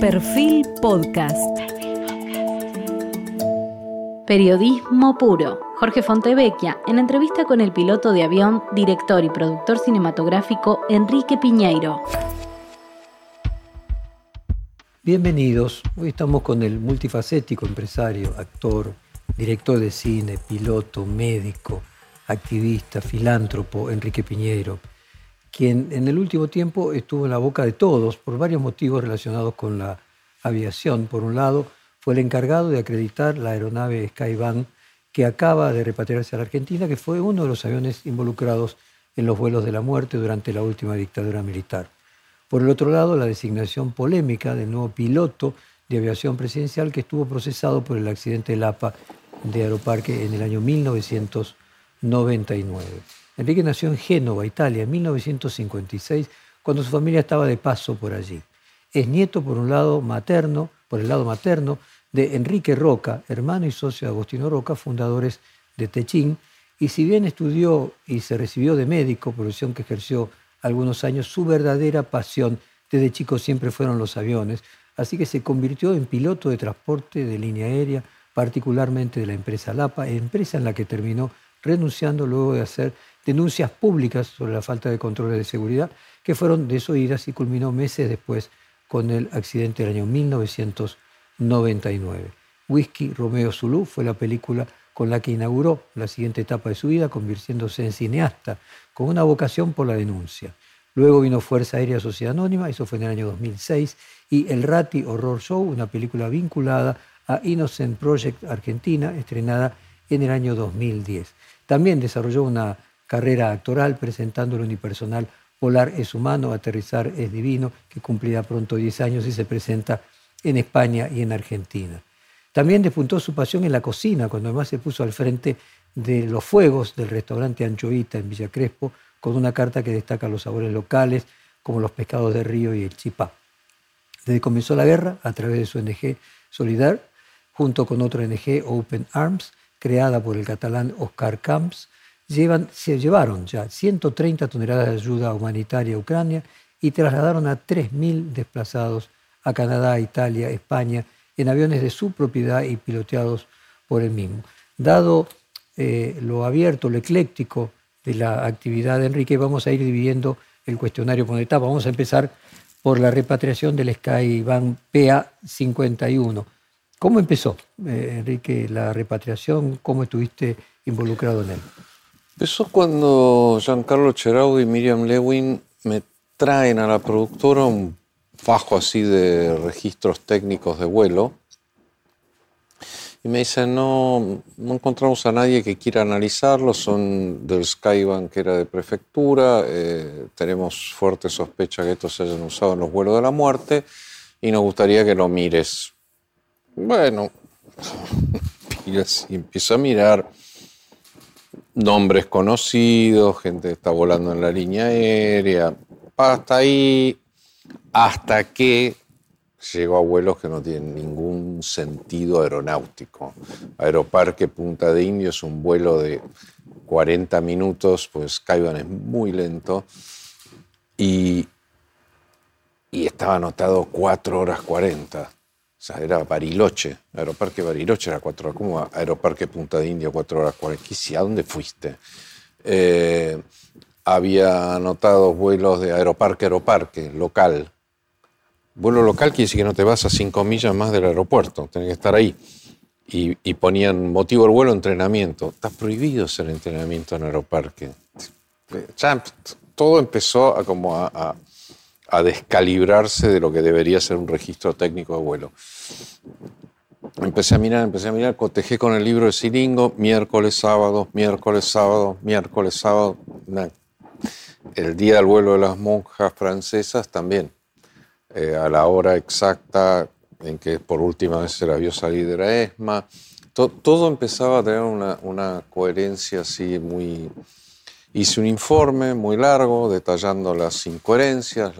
Perfil Podcast. Periodismo puro. Jorge Fontevecchia, en entrevista con el piloto de avión, director y productor cinematográfico Enrique Piñeiro. Bienvenidos. Hoy estamos con el multifacético empresario, actor, director de cine, piloto, médico, activista, filántropo Enrique Piñeiro quien en el último tiempo estuvo en la boca de todos por varios motivos relacionados con la aviación. Por un lado, fue el encargado de acreditar la aeronave Skyban que acaba de repatriarse a la Argentina, que fue uno de los aviones involucrados en los vuelos de la muerte durante la última dictadura militar. Por el otro lado, la designación polémica del nuevo piloto de aviación presidencial que estuvo procesado por el accidente del APA de Aeroparque en el año 1999. Enrique nació en Génova, Italia, en 1956, cuando su familia estaba de paso por allí. Es nieto por un lado materno, por el lado materno, de Enrique Roca, hermano y socio de Agostino Roca, fundadores de Techín, y si bien estudió y se recibió de médico, profesión que ejerció algunos años, su verdadera pasión desde chico siempre fueron los aviones, así que se convirtió en piloto de transporte de línea aérea, particularmente de la empresa Lapa, empresa en la que terminó renunciando luego de hacer denuncias públicas sobre la falta de controles de seguridad que fueron desoídas y culminó meses después con el accidente del año 1999. Whisky Romeo Zulu fue la película con la que inauguró la siguiente etapa de su vida, convirtiéndose en cineasta con una vocación por la denuncia. Luego vino Fuerza Aérea Sociedad Anónima, eso fue en el año 2006, y El Rati Horror Show, una película vinculada a Innocent Project Argentina, estrenada en el año 2010. También desarrolló una carrera actoral presentando el unipersonal Polar es humano, aterrizar es divino, que cumplirá pronto 10 años y se presenta en España y en Argentina. También despuntó su pasión en la cocina, cuando además se puso al frente de los fuegos del restaurante Anchovita en Villa Crespo, con una carta que destaca los sabores locales, como los pescados de río y el chipá. Desde que comenzó la guerra, a través de su ONG Solidar, junto con otra ONG Open Arms, creada por el catalán Oscar Camps, se llevaron ya 130 toneladas de ayuda humanitaria a Ucrania y trasladaron a 3.000 desplazados a Canadá, Italia, España, en aviones de su propiedad y piloteados por él mismo. Dado eh, lo abierto, lo ecléctico de la actividad de Enrique, vamos a ir dividiendo el cuestionario por etapa. Vamos a empezar por la repatriación del Skyban PA-51. ¿Cómo empezó, eh, Enrique, la repatriación? ¿Cómo estuviste involucrado en él? Empezó cuando Giancarlo Cheraudo y Miriam Lewin me traen a la productora un fajo así de registros técnicos de vuelo y me dicen, no, no encontramos a nadie que quiera analizarlo, son del Skybank que era de prefectura, eh, tenemos fuerte sospecha que estos se hayan usado en los vuelos de la muerte y nos gustaría que lo mires. Bueno, y empiezo a mirar nombres conocidos, gente está volando en la línea aérea, hasta ahí, hasta que llegó a vuelos que no tienen ningún sentido aeronáutico. Aeroparque Punta de Indio es un vuelo de 40 minutos, pues Caiban es muy lento, y, y estaba anotado 4 horas 40. Era Bariloche, Aeroparque Bariloche era cuatro horas, ¿cómo Aeroparque Punta de India, cuatro horas cuarenta? ¿A dónde fuiste? Eh, había anotado vuelos de Aeroparque, Aeroparque, local. Vuelo local quiere decir que no te vas a cinco millas más del aeropuerto, tenés que estar ahí. Y, ponían motivo del vuelo, entrenamiento. Está prohibido hacer entrenamiento en aeroparque. todo empezó a, como a descalibrarse de lo que debería ser un registro técnico de vuelo. Empecé a mirar, empecé a mirar, cotejé con el libro de Siringo, miércoles, sábado, miércoles, sábado, miércoles, sábado. El día del vuelo de las monjas francesas también, eh, a la hora exacta en que por última vez se la vio salir de la ESMA. todo empezaba a tener una, una coherencia así muy, Hice un informe muy largo detallando las incoherencias.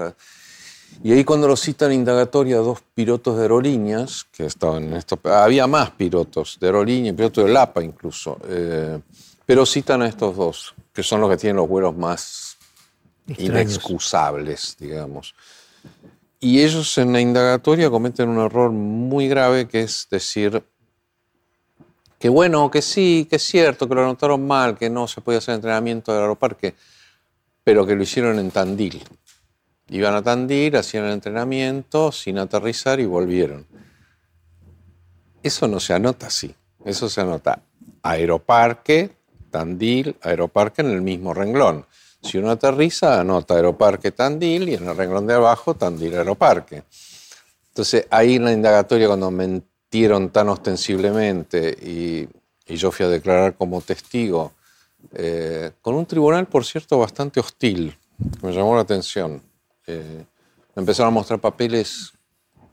Y ahí cuando lo citan indagatoria dos pilotos de aerolíneas, que estaban en esto, había más pilotos de aerolínea, pilotos de LAPA incluso, eh, pero citan a estos dos, que son los que tienen los vuelos más inexcusables, digamos. y ellos en la indagatoria cometen un error muy grave que es decir que bueno, que sí, que es cierto, que lo anotaron mal, que no se podía hacer entrenamiento del aeroparque, pero que lo hicieron en Tandil. Iban a Tandil, hacían el entrenamiento sin aterrizar y volvieron. Eso no se anota así. Eso se anota aeroparque, Tandil, aeroparque en el mismo renglón. Si uno aterriza, anota Aeroparque Tandil y en el renglón de abajo Tandil Aeroparque. Entonces ahí en la indagatoria cuando mentieron tan ostensiblemente y, yo fui a declarar como testigo, eh, con un tribunal, por cierto, bastante hostil, me llamó la atención. Eh, me empezaron a mostrar papeles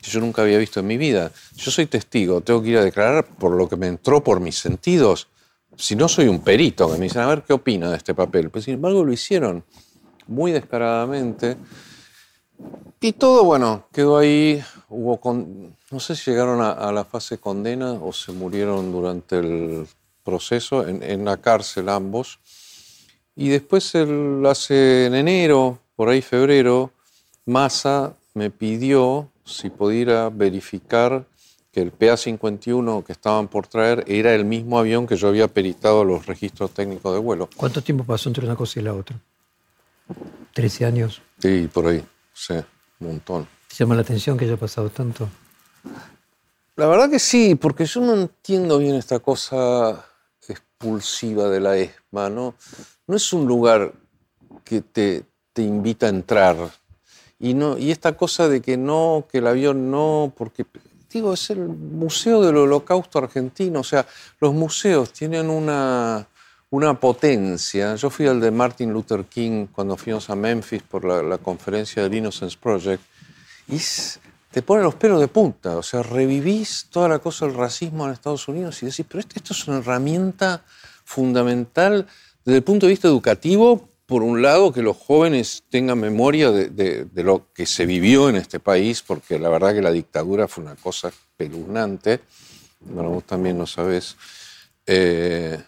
que yo nunca había visto en mi vida. Yo soy testigo, tengo que ir a declarar por lo que me entró por mis sentidos si no soy un perito, que me dicen, a ver qué opina de este papel. Pues sin embargo lo hicieron muy descaradamente. Y todo, bueno, quedó ahí. Hubo no sé si llegaron a, la fase condena o se murieron durante el proceso, en, la cárcel ambos. Y después, hace en enero, por ahí febrero, Massa me pidió si pudiera verificar que el PA-51 que estaban por traer era el mismo avión que yo había peritado los registros técnicos de vuelo. ¿Cuánto tiempo pasó entre una cosa y la otra? ¿13 años? Sí, por ahí, sí, un montón. ¿Te llama la atención que haya pasado tanto? La verdad que sí, porque yo no entiendo bien esta cosa expulsiva de la ESMA, ¿no? No es un lugar que te, te invita a entrar. Y, no, y esta cosa de que no, que el avión no, porque digo, es el Museo del Holocausto Argentino. O sea, los museos tienen una, una potencia. Yo fui al de Martin Luther King cuando fuimos a Memphis por la, conferencia del Innocence Project y te pone los pelos de punta. O sea, revivís toda la cosa del racismo en Estados Unidos y decís, pero esto es una herramienta fundamental desde el punto de vista educativo por un lado, que los jóvenes tengan memoria de, lo que se vivió en este país, porque la verdad que la dictadura fue una cosa espeluznante, bueno, vos también lo sabés, eh,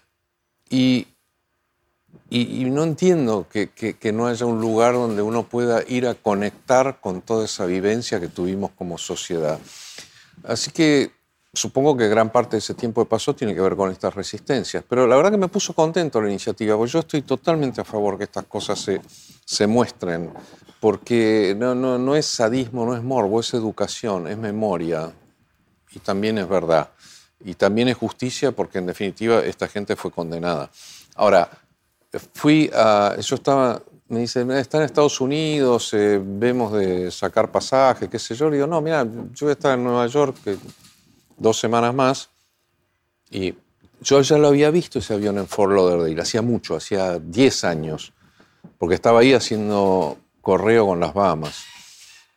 no entiendo que, que, no haya un lugar donde uno pueda ir a conectar con toda esa vivencia que tuvimos como sociedad. Así que supongo que gran parte de ese tiempo que pasó tiene que ver con estas resistencias. Pero la verdad que me puso contento la iniciativa, porque yo estoy totalmente a favor que estas cosas se, se muestren, porque no, no, no es sadismo, no es morbo, es educación, es memoria, y también es verdad. Y también es justicia, porque en definitiva esta gente fue condenada. Ahora, fui a. Yo estaba. Me dicen, está en Estados Unidos, eh, vemos de sacar pasaje, qué sé yo. Le digo, no, mira, yo voy a estar en Nueva York, dos semanas más y yo ya lo había visto ese avión en Fort Lauderdale, hacía mucho, hacía 10 años, porque estaba ahí haciendo correo con las Bahamas.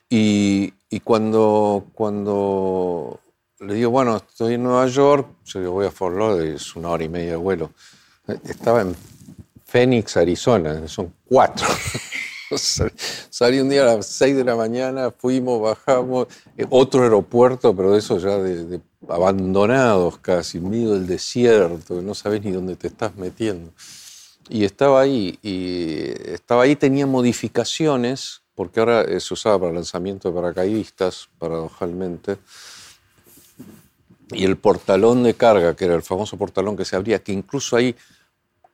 Y, cuando, cuando le digo, bueno, estoy en Nueva York, yo digo, voy a Fort Lauderdale, es una hora y media de vuelo. Estaba en Phoenix, Arizona, son cuatro. Salí un día a las 6 de la mañana, fuimos, bajamos, eh, otro aeropuerto, pero eso ya de, abandonados casi, en medio del desierto, no sabes ni dónde te estás metiendo. Y estaba ahí, y estaba ahí, tenía modificaciones, porque ahora se usaba para lanzamiento de paracaidistas, paradojalmente. Y el portalón de carga, que era el famoso portalón que se abría, que incluso ahí,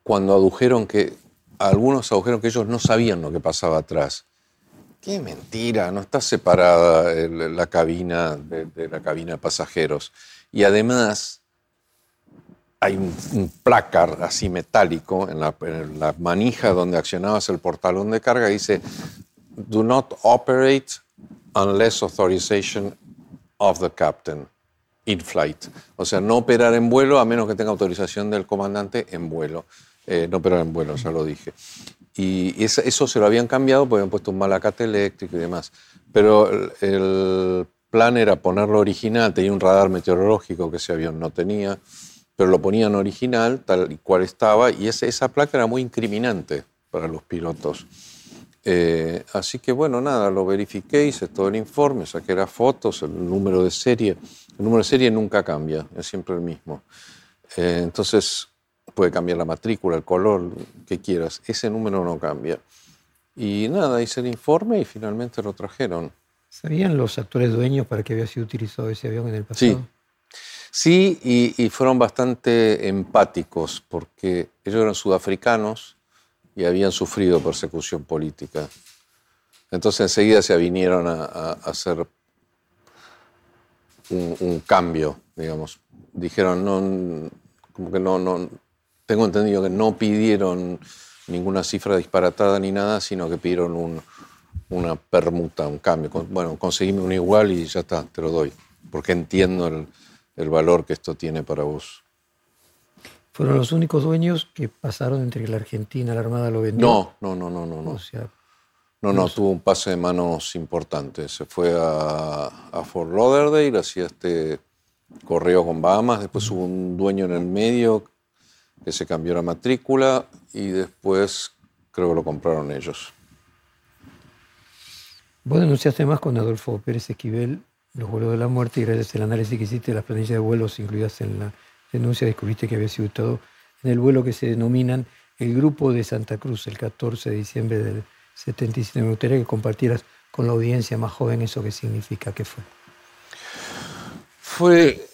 cuando adujeron que algunos agujeros que ellos no sabían lo que pasaba atrás. Qué mentira, no está separada la cabina de, la cabina de pasajeros. Y además hay un, placar así metálico en la, manija donde accionabas el portalón de carga dice Do not operate unless authorization of the captain in flight. O sea, no operar en vuelo a menos que tenga autorización del comandante en vuelo. Eh, no pero en vuelo, ya lo dije. Y eso, se lo habían cambiado porque habían puesto un malacate eléctrico y demás. Pero el, plan era ponerlo original, tenía un radar meteorológico que ese avión no tenía, pero lo ponían original, tal y cual estaba, y esa placa era muy incriminante para los pilotos. Eh, así que bueno, nada, lo verifiqué, hice todo el informe, saqué las fotos, el número de serie. El número de serie nunca cambia, es siempre el mismo. Eh, entonces, puede cambiar la matrícula, el color, que quieras. Ese número no cambia. Y nada, hice el informe y finalmente lo trajeron. ¿Sabían los actores dueños para qué había sido utilizado ese avión en el pasado? Sí, sí y, fueron bastante empáticos porque ellos eran sudafricanos y habían sufrido persecución política. Entonces enseguida se vinieron a, hacer un, cambio, digamos. Dijeron, no, como que no, no, tengo entendido que no pidieron ninguna cifra disparatada ni nada, sino que pidieron un, una permuta, un cambio. Bueno, conseguime un igual y ya está, te lo doy, porque entiendo el, valor que esto tiene para vos. ¿Fueron los únicos dueños que pasaron entre la Argentina, la Armada lo vendió? No, no, no, no, no. no. no, no, tuvo un pase de manos importante. Se fue a, a Fort Lauderdale, hacía este correo con Bahamas, después hubo un dueño en el medio que se cambió la matrícula y después creo que lo compraron ellos. Vos denunciaste más con Adolfo Pérez Esquivel los vuelos de la muerte y gracias al análisis que hiciste de las planillas de vuelos incluidas en la denuncia descubriste que había sido todo en el vuelo que se denominan el Grupo de Santa Cruz el 14 de diciembre del 77. Me gustaría que compartieras con la audiencia más joven eso que significa, ¿qué fue? Fue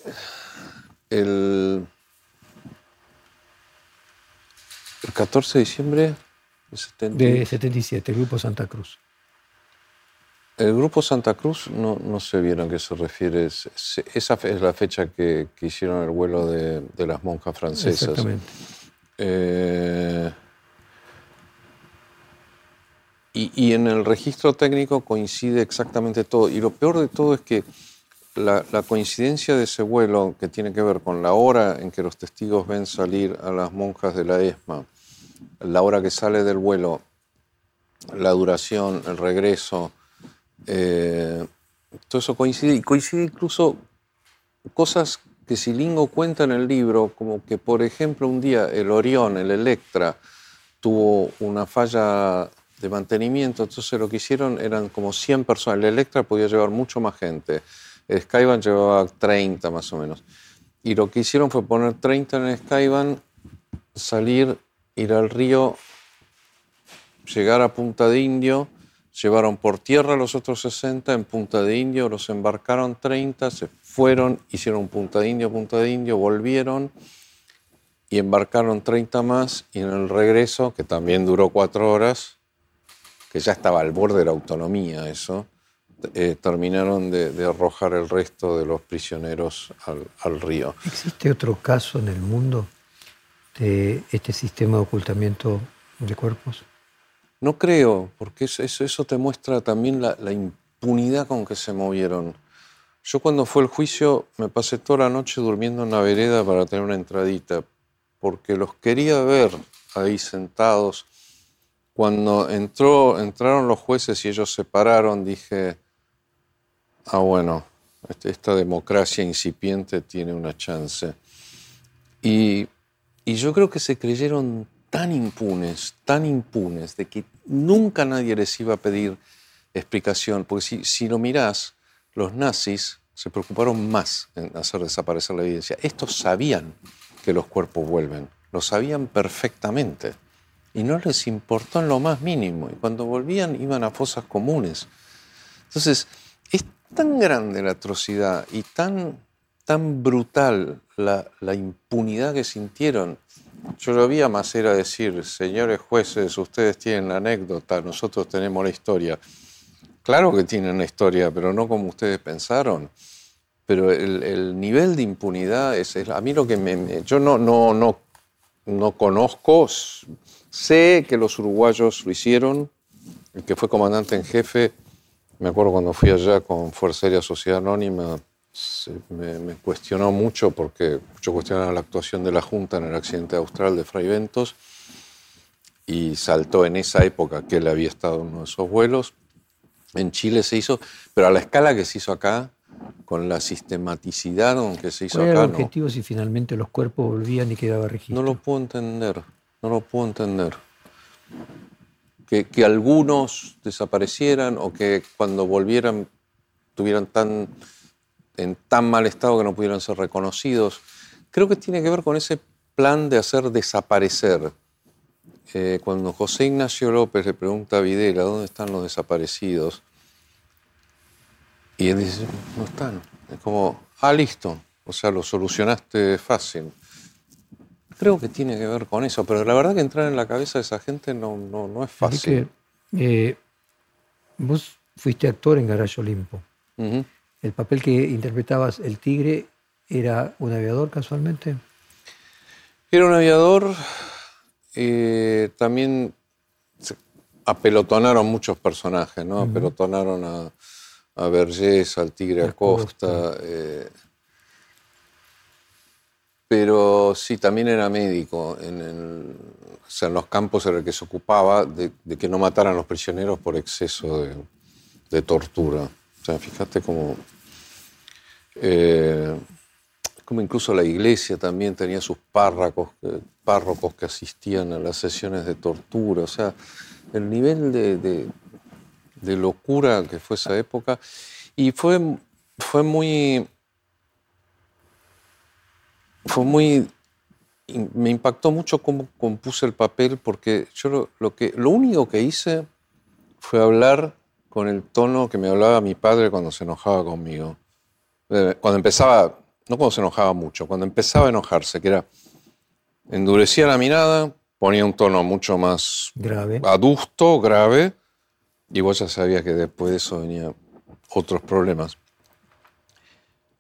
el, el 14 de diciembre de 77, el Grupo Santa Cruz. El grupo Santa Cruz, no, no sé bien a qué se refiere. Esa es la fecha que, hicieron el vuelo de, las monjas francesas. Exactamente. Eh, y, en el registro técnico coincide exactamente todo. Y lo peor de todo es que la, coincidencia de ese vuelo, que tiene que ver con la hora en que los testigos ven salir a las monjas de la ESMA, la hora que sale del vuelo, la duración, el regreso, eh, todo eso coincide, y coincide incluso cosas que Silingo cuenta en el libro, como que, por ejemplo, un día el Orión, el Electra, tuvo una falla de mantenimiento, entonces lo que hicieron eran como 100 personas. El Electra podía llevar mucho más gente, Skyban llevaba 30 más o menos. Y lo que hicieron fue poner 30 en el salir, ir al río, llegar a Punta de Indio, llevaron por tierra los otros 60 en Punta de Indio, los embarcaron 30, se fueron, hicieron Punta de Indio, Punta de Indio, volvieron y embarcaron 30 más y en el regreso, que también duró cuatro horas, que ya estaba al borde de la autonomía eso, eh, terminaron de, arrojar el resto de los prisioneros al, al río. ¿Existe otro caso en el mundo de este sistema de ocultamiento de cuerpos? No creo, porque eso, eso, te muestra también la, impunidad con que se movieron. Yo cuando fue el juicio me pasé toda la noche durmiendo en la vereda para tener una entradita, porque los quería ver ahí sentados. Cuando entró, entraron los jueces y ellos se pararon, dije, ah bueno, este, esta democracia incipiente tiene una chance. Y, yo creo que se creyeron tan impunes, tan impunes, de que nunca nadie les iba a pedir explicación, porque si, si lo mirás, los nazis se preocuparon más en hacer desaparecer la evidencia. Estos sabían que los cuerpos vuelven, lo sabían perfectamente y no les importó en lo más mínimo. Y cuando volvían iban a fosas comunes. Entonces, es tan grande la atrocidad y tan, tan brutal la, la impunidad que sintieron yo lo vi a Macera decir, señores jueces, ustedes tienen la anécdota, nosotros tenemos la historia. Claro que tienen la historia, pero no como ustedes pensaron. Pero el, nivel de impunidad es, a mí lo que me, yo no, no, no, no conozco, sé que los uruguayos lo hicieron, el que fue comandante en jefe, me acuerdo cuando fui allá con Fuerza Aérea Sociedad Anónima, me, cuestionó mucho porque yo cuestionaba la actuación de la Junta en el accidente austral de Fray Ventos y saltó en esa época que él había estado en uno de esos vuelos. En Chile se hizo, pero a la escala que se hizo acá, con la sistematicidad con que se hizo ¿Cuál acá. Era el objetivo si finalmente los cuerpos volvían y quedaba registro? No lo puedo entender, no lo puedo entender. Que, algunos desaparecieran o que cuando volvieran tuvieran tan en tan mal estado que no pudieron ser reconocidos. Creo que tiene que ver con ese plan de hacer desaparecer. Eh, cuando José Ignacio López le pregunta a Videla dónde están los desaparecidos, Y él dice, no están. Es como, ah, listo. O sea, lo solucionaste fácil. Creo que tiene que ver con eso, pero la verdad que entrar en la cabeza de esa gente no, no, no es fácil. Que, eh, vos fuiste actor en Garage Olimpo. ¿El papel que interpretabas, el tigre, era un aviador casualmente? Era un aviador. Eh, también apelotonaron muchos personajes, ¿no? Apelotonaron a, a Vergés, al Tigre Acosta. Eh, pero sí, también era médico. En, los campos era el que se ocupaba de, que no mataran los prisioneros por exceso de, tortura. O sea, fíjate cómo. Eh, como incluso la iglesia también tenía sus párrocos, párrocos que asistían a las sesiones de tortura. O sea, el nivel de, locura que fue esa época. Y fue, fue muy. Fue muy. Me impactó mucho cómo compuse el papel, porque yo lo, que, lo único que hice fue hablar con el tono que me hablaba mi padre cuando se enojaba conmigo. Eh, cuando empezaba, no cuando se enojaba mucho, cuando empezaba a enojarse, que era, endurecía la mirada, ponía un tono mucho más grave. adusto, grave, y vos ya sabías que después de eso venían otros problemas.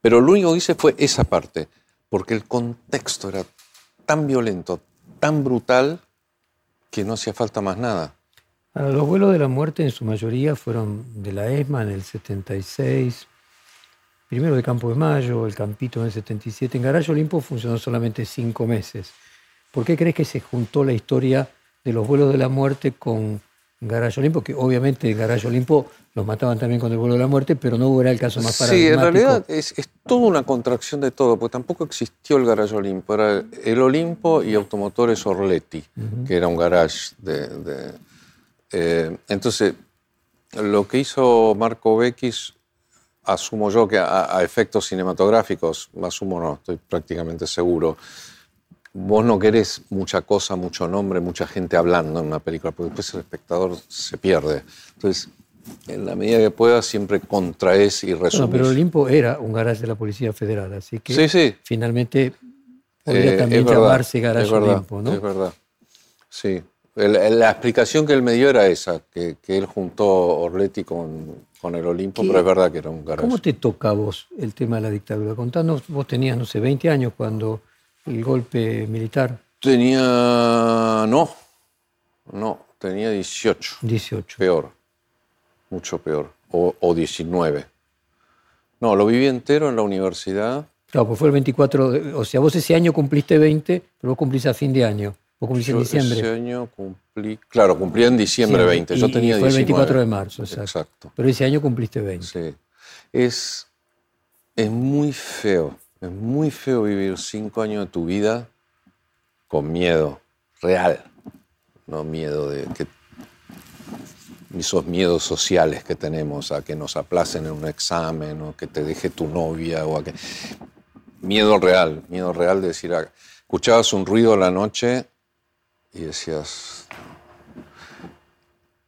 Pero lo único que hice fue esa parte, porque el contexto era tan violento, tan brutal, que no hacía falta más nada. los vuelos de la muerte en su mayoría fueron de la ESMA en el 76, primero de Campo de Mayo, el Campito en el 77. En Garayo Olimpo funcionó solamente cinco meses. ¿Por qué crees que se juntó la historia de los vuelos de la muerte con Garage Olimpo? Que obviamente en Garage Olimpo los mataban también con el vuelo de la muerte, pero no era el caso más paradigmático. Sí, en realidad es, toda una contracción de todo, porque tampoco existió el Garage Olimpo. Era el Olimpo y Automotores Orletti, que era un garage de... Eh, entonces, lo que hizo Marco Beckis, asumo yo que a, a efectos cinematográficos, asumo no, estoy prácticamente seguro, vos no querés mucha cosa, mucho nombre, mucha gente hablando en una película, porque después el espectador se pierde. Entonces, en la medida que puedas, siempre contraes y resumís. No, pero Olimpo era un garage de la Policía Federal, así que finalmente podría eh, también llamarse Garage Olimpo, ¿no? Es verdad, sí. la explicación que él me dio era esa, que, él juntó Orletti con, con el Olimpo, pero es verdad que era un garage. ¿Cómo te toca a vos el tema de la dictadura? Contanos, vos tenías, no sé, 20 años cuando el golpe militar? Tenía. No. No, tenía 18. 18. Peor. Mucho peor. O, 19. No, lo viví entero en la universidad. Claro, pues fue el 24. o sea, vos ese año cumpliste 20, pero vos cumplís a fin de año. Vos cumplís en diciembre. Ese año cumplí. Claro, cumplí en diciembre 20. Yo tenía fue el 24 de marzo, exacto. exacto. Pero ese año cumpliste 20. Sí. Es, es muy feo es muy feo vivir cinco años de tu vida con miedo real, no miedo de que esos miedos sociales que tenemos a que nos aplacen en un examen o que te deje tu novia o a que miedo real, miedo real de decir, ah, escuchabas un ruido a la noche y decías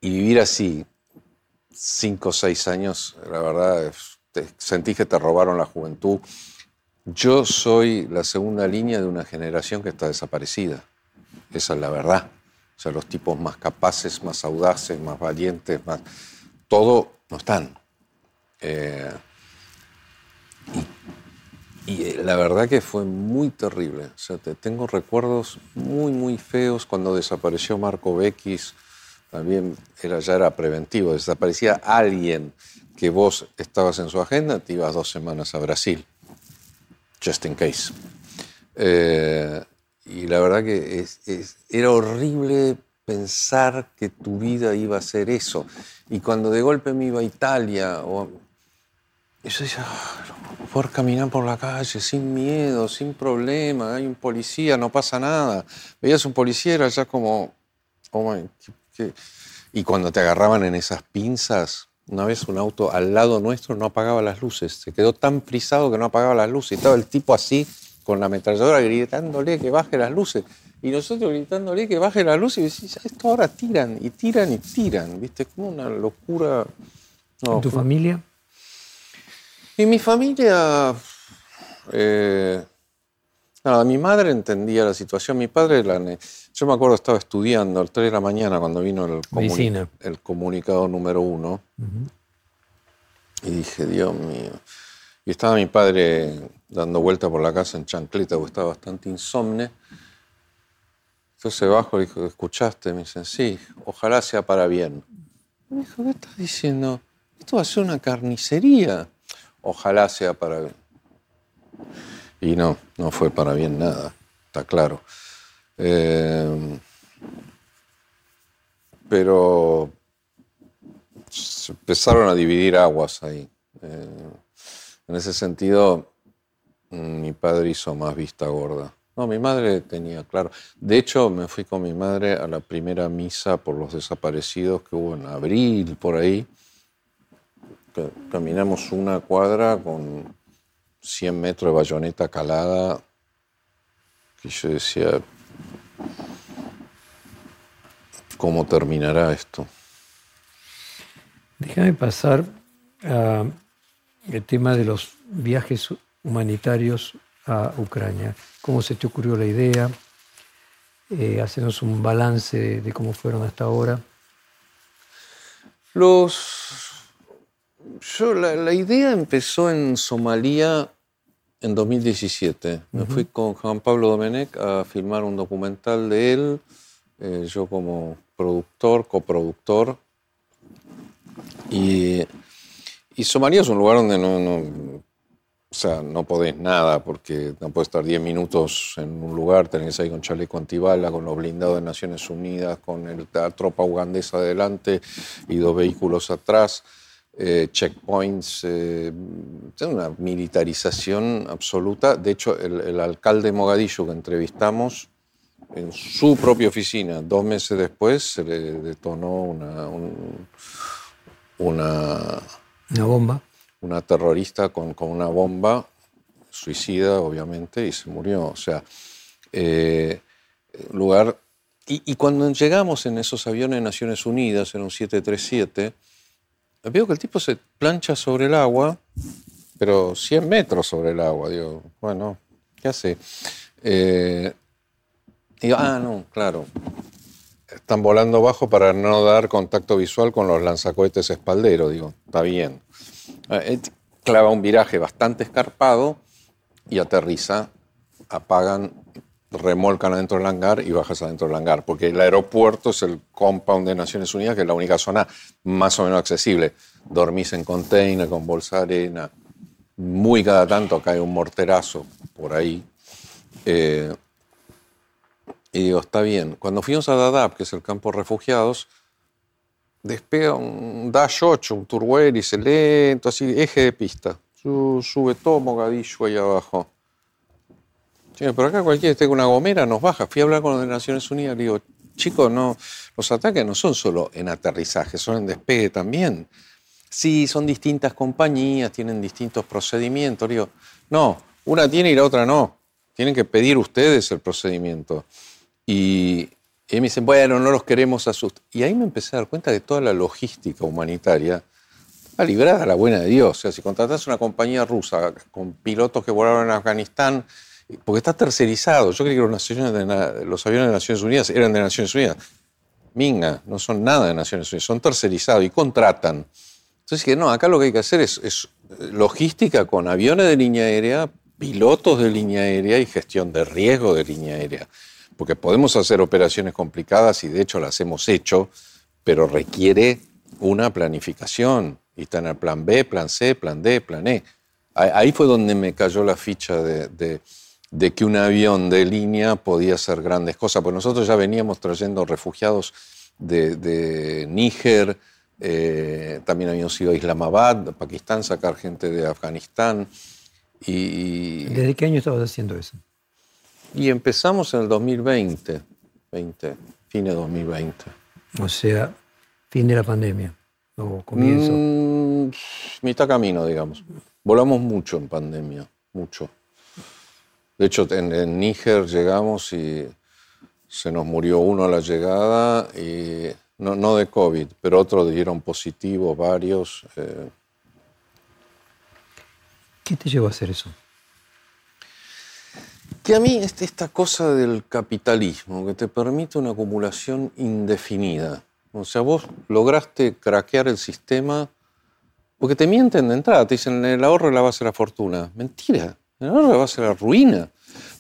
y vivir así cinco o seis años, la verdad, sentís que te robaron la juventud yo soy la segunda línea de una generación que está desaparecida. Esa es la verdad. O sea, los tipos más capaces, más audaces, más valientes, más... Todo no están. Eh, y, eh, la verdad que fue muy terrible. O sea, te, tengo recuerdos muy, muy feos. Cuando desapareció Marco Beckis, también ya era preventivo. Desaparecía alguien que vos estabas en su agenda, te ibas dos semanas a Brasil just in case. Eh, y la verdad que era horrible pensar que tu vida iba a ser eso. Y cuando de golpe me iba a Italia, o, yo decía, poder caminar por la calle sin miedo, sin problema, hay un policía, no pasa nada. Veías un policía, era ya como, oh Y cuando te agarraban en esas pinzas, una vez un auto al lado nuestro no apagaba las luces. Se quedó tan frisado que no apagaba las luces. Y estaba el tipo así, con la ametralladora, gritándole que baje las luces. Y nosotros gritándole que baje las luces. Y decís, esto ahora tiran, y tiran, y tiran. ¿Viste? Como una locura. ¿En tu familia? Y mi familia, eh, nada, mi madre entendía la situación, mi padre, la, yo me acuerdo estaba estudiando al 3 de la mañana cuando vino el, el comunicado número uno, y dije, Dios mío, y estaba mi padre dando vuelta por la casa en chancleta, porque estaba bastante insomne. Entonces bajo y dijo, ¿escuchaste? Me dicen, sí, ojalá sea para bien. Me dijo, ¿qué estás diciendo? Esto va a ser una carnicería. Ojalá sea para bien. Y no, no fue para bien nada, está claro. Eh, pero se empezaron a dividir aguas ahí. Eh, en ese sentido, mm, mi padre hizo más vista gorda. No, mi madre tenía claro. De hecho, me fui con mi madre a la primera misa por los desaparecidos que hubo en abril, por ahí. Caminamos una cuadra con 100 metros de bayoneta calada. Y yo decía, ¿cómo terminará esto? Déjame pasar a el tema de los viajes humanitarios a Ucrania. ¿Cómo se te ocurrió la idea? Eh, hacernos un balance de cómo fueron hasta ahora. Los, yo, la, idea empezó en Somalia en 2017. Me fui con Juan Pablo Domenech a filmar un documental de él, eh, yo como productor, coproductor. Y y Somalia es un lugar donde no, no, o sea, no podés nada, porque no puedes estar 10 minutos en un lugar, tenés ahí con chaleco antibala, con los blindados de Naciones Unidas, con la tropa ugandesa adelante y dos vehículos atrás, eh, checkpoints, eh, una militarización absoluta. De hecho, el, alcalde de Mogadishu que entrevistamos, en su propia oficina, dos meses después, se le detonó una, una una bomba. Una terrorista con, con una bomba, suicida obviamente, y se murió. O sea, eh, lugar... Y, cuando llegamos en esos aviones de Naciones Unidas, en un 737, veo que el tipo se plancha sobre el agua, pero 100 metros sobre el agua. Digo, bueno, ¿qué hace? Eh, digo, ah, no, claro, están volando bajo para no dar contacto visual con los lanzacohetes espalderos. Digo, está bien. Eh, clava un viraje bastante escarpado y aterriza, apagan, remolcan adentro del hangar y bajas adentro del hangar, porque el aeropuerto es el compound de Naciones Unidas, que es la única zona más o menos accesible. Dormís en container, con bolsa de arena, muy cada tanto cae un morterazo por ahí. Eh, y digo, está bien. Cuando fuimos a Dadaab, que es el campo de refugiados, despega un Dash 8, un turbo hélice lento, así, eje de pista. Sube todo Mogadishu ahí abajo. Sí, pero acá cualquiera esté con una gomera nos baja. Fui a hablar con de Naciones Unidas, digo, chicos, no, los ataques no son solo en aterrizaje, son en despegue también. Sí, son distintas compañías, tienen distintos procedimientos. Digo, no, una tiene y la otra no. Tienen que pedir ustedes el procedimiento. Y, me dicen, bueno, no los queremos asustar. Y ahí me empecé a dar cuenta de toda la logística humanitaria va librada a la buena de Dios. O sea, si contratas una compañía rusa con pilotos que volaron en Afganistán, porque está tercerizado. Yo creí que los, aviones de Naciones Unidas eran de Naciones Unidas. Minga, no son nada de Naciones Unidas, son tercerizados y contratan. Entonces dije, no, acá lo que hay que hacer es, es logística con aviones de línea aérea, pilotos de línea aérea y gestión de riesgo de línea aérea porque podemos hacer operaciones complicadas y de hecho las hemos hecho, pero requiere una planificación. Y está en el plan B, plan C, plan D, plan E. Ahí fue donde me cayó la ficha de, que un avión de línea podía hacer grandes cosas, porque nosotros ya veníamos trayendo refugiados de, Níger, eh, también habíamos ido a Islamabad, Pakistán, sacar gente de Afganistán. Y, ¿Desde qué año estabas haciendo eso? Y empezamos en el 2020, 20, fin de 2020. O sea, fin de la pandemia, o comienzo. Mm, mitad camino, digamos. Volamos mucho en pandemia, mucho. De hecho, en, Níger llegamos y se nos murió uno a la llegada, y no, de COVID, pero otros dieron positivo, varios. Eh. ¿Qué te llevó a hacer eso? Que a mí esta cosa del capitalismo, que te permite una acumulación indefinida. O sea, vos lograste craquear el sistema porque te mienten de entrada, te dicen el ahorro es la base de la fortuna. Mentira, es la base de la ruina.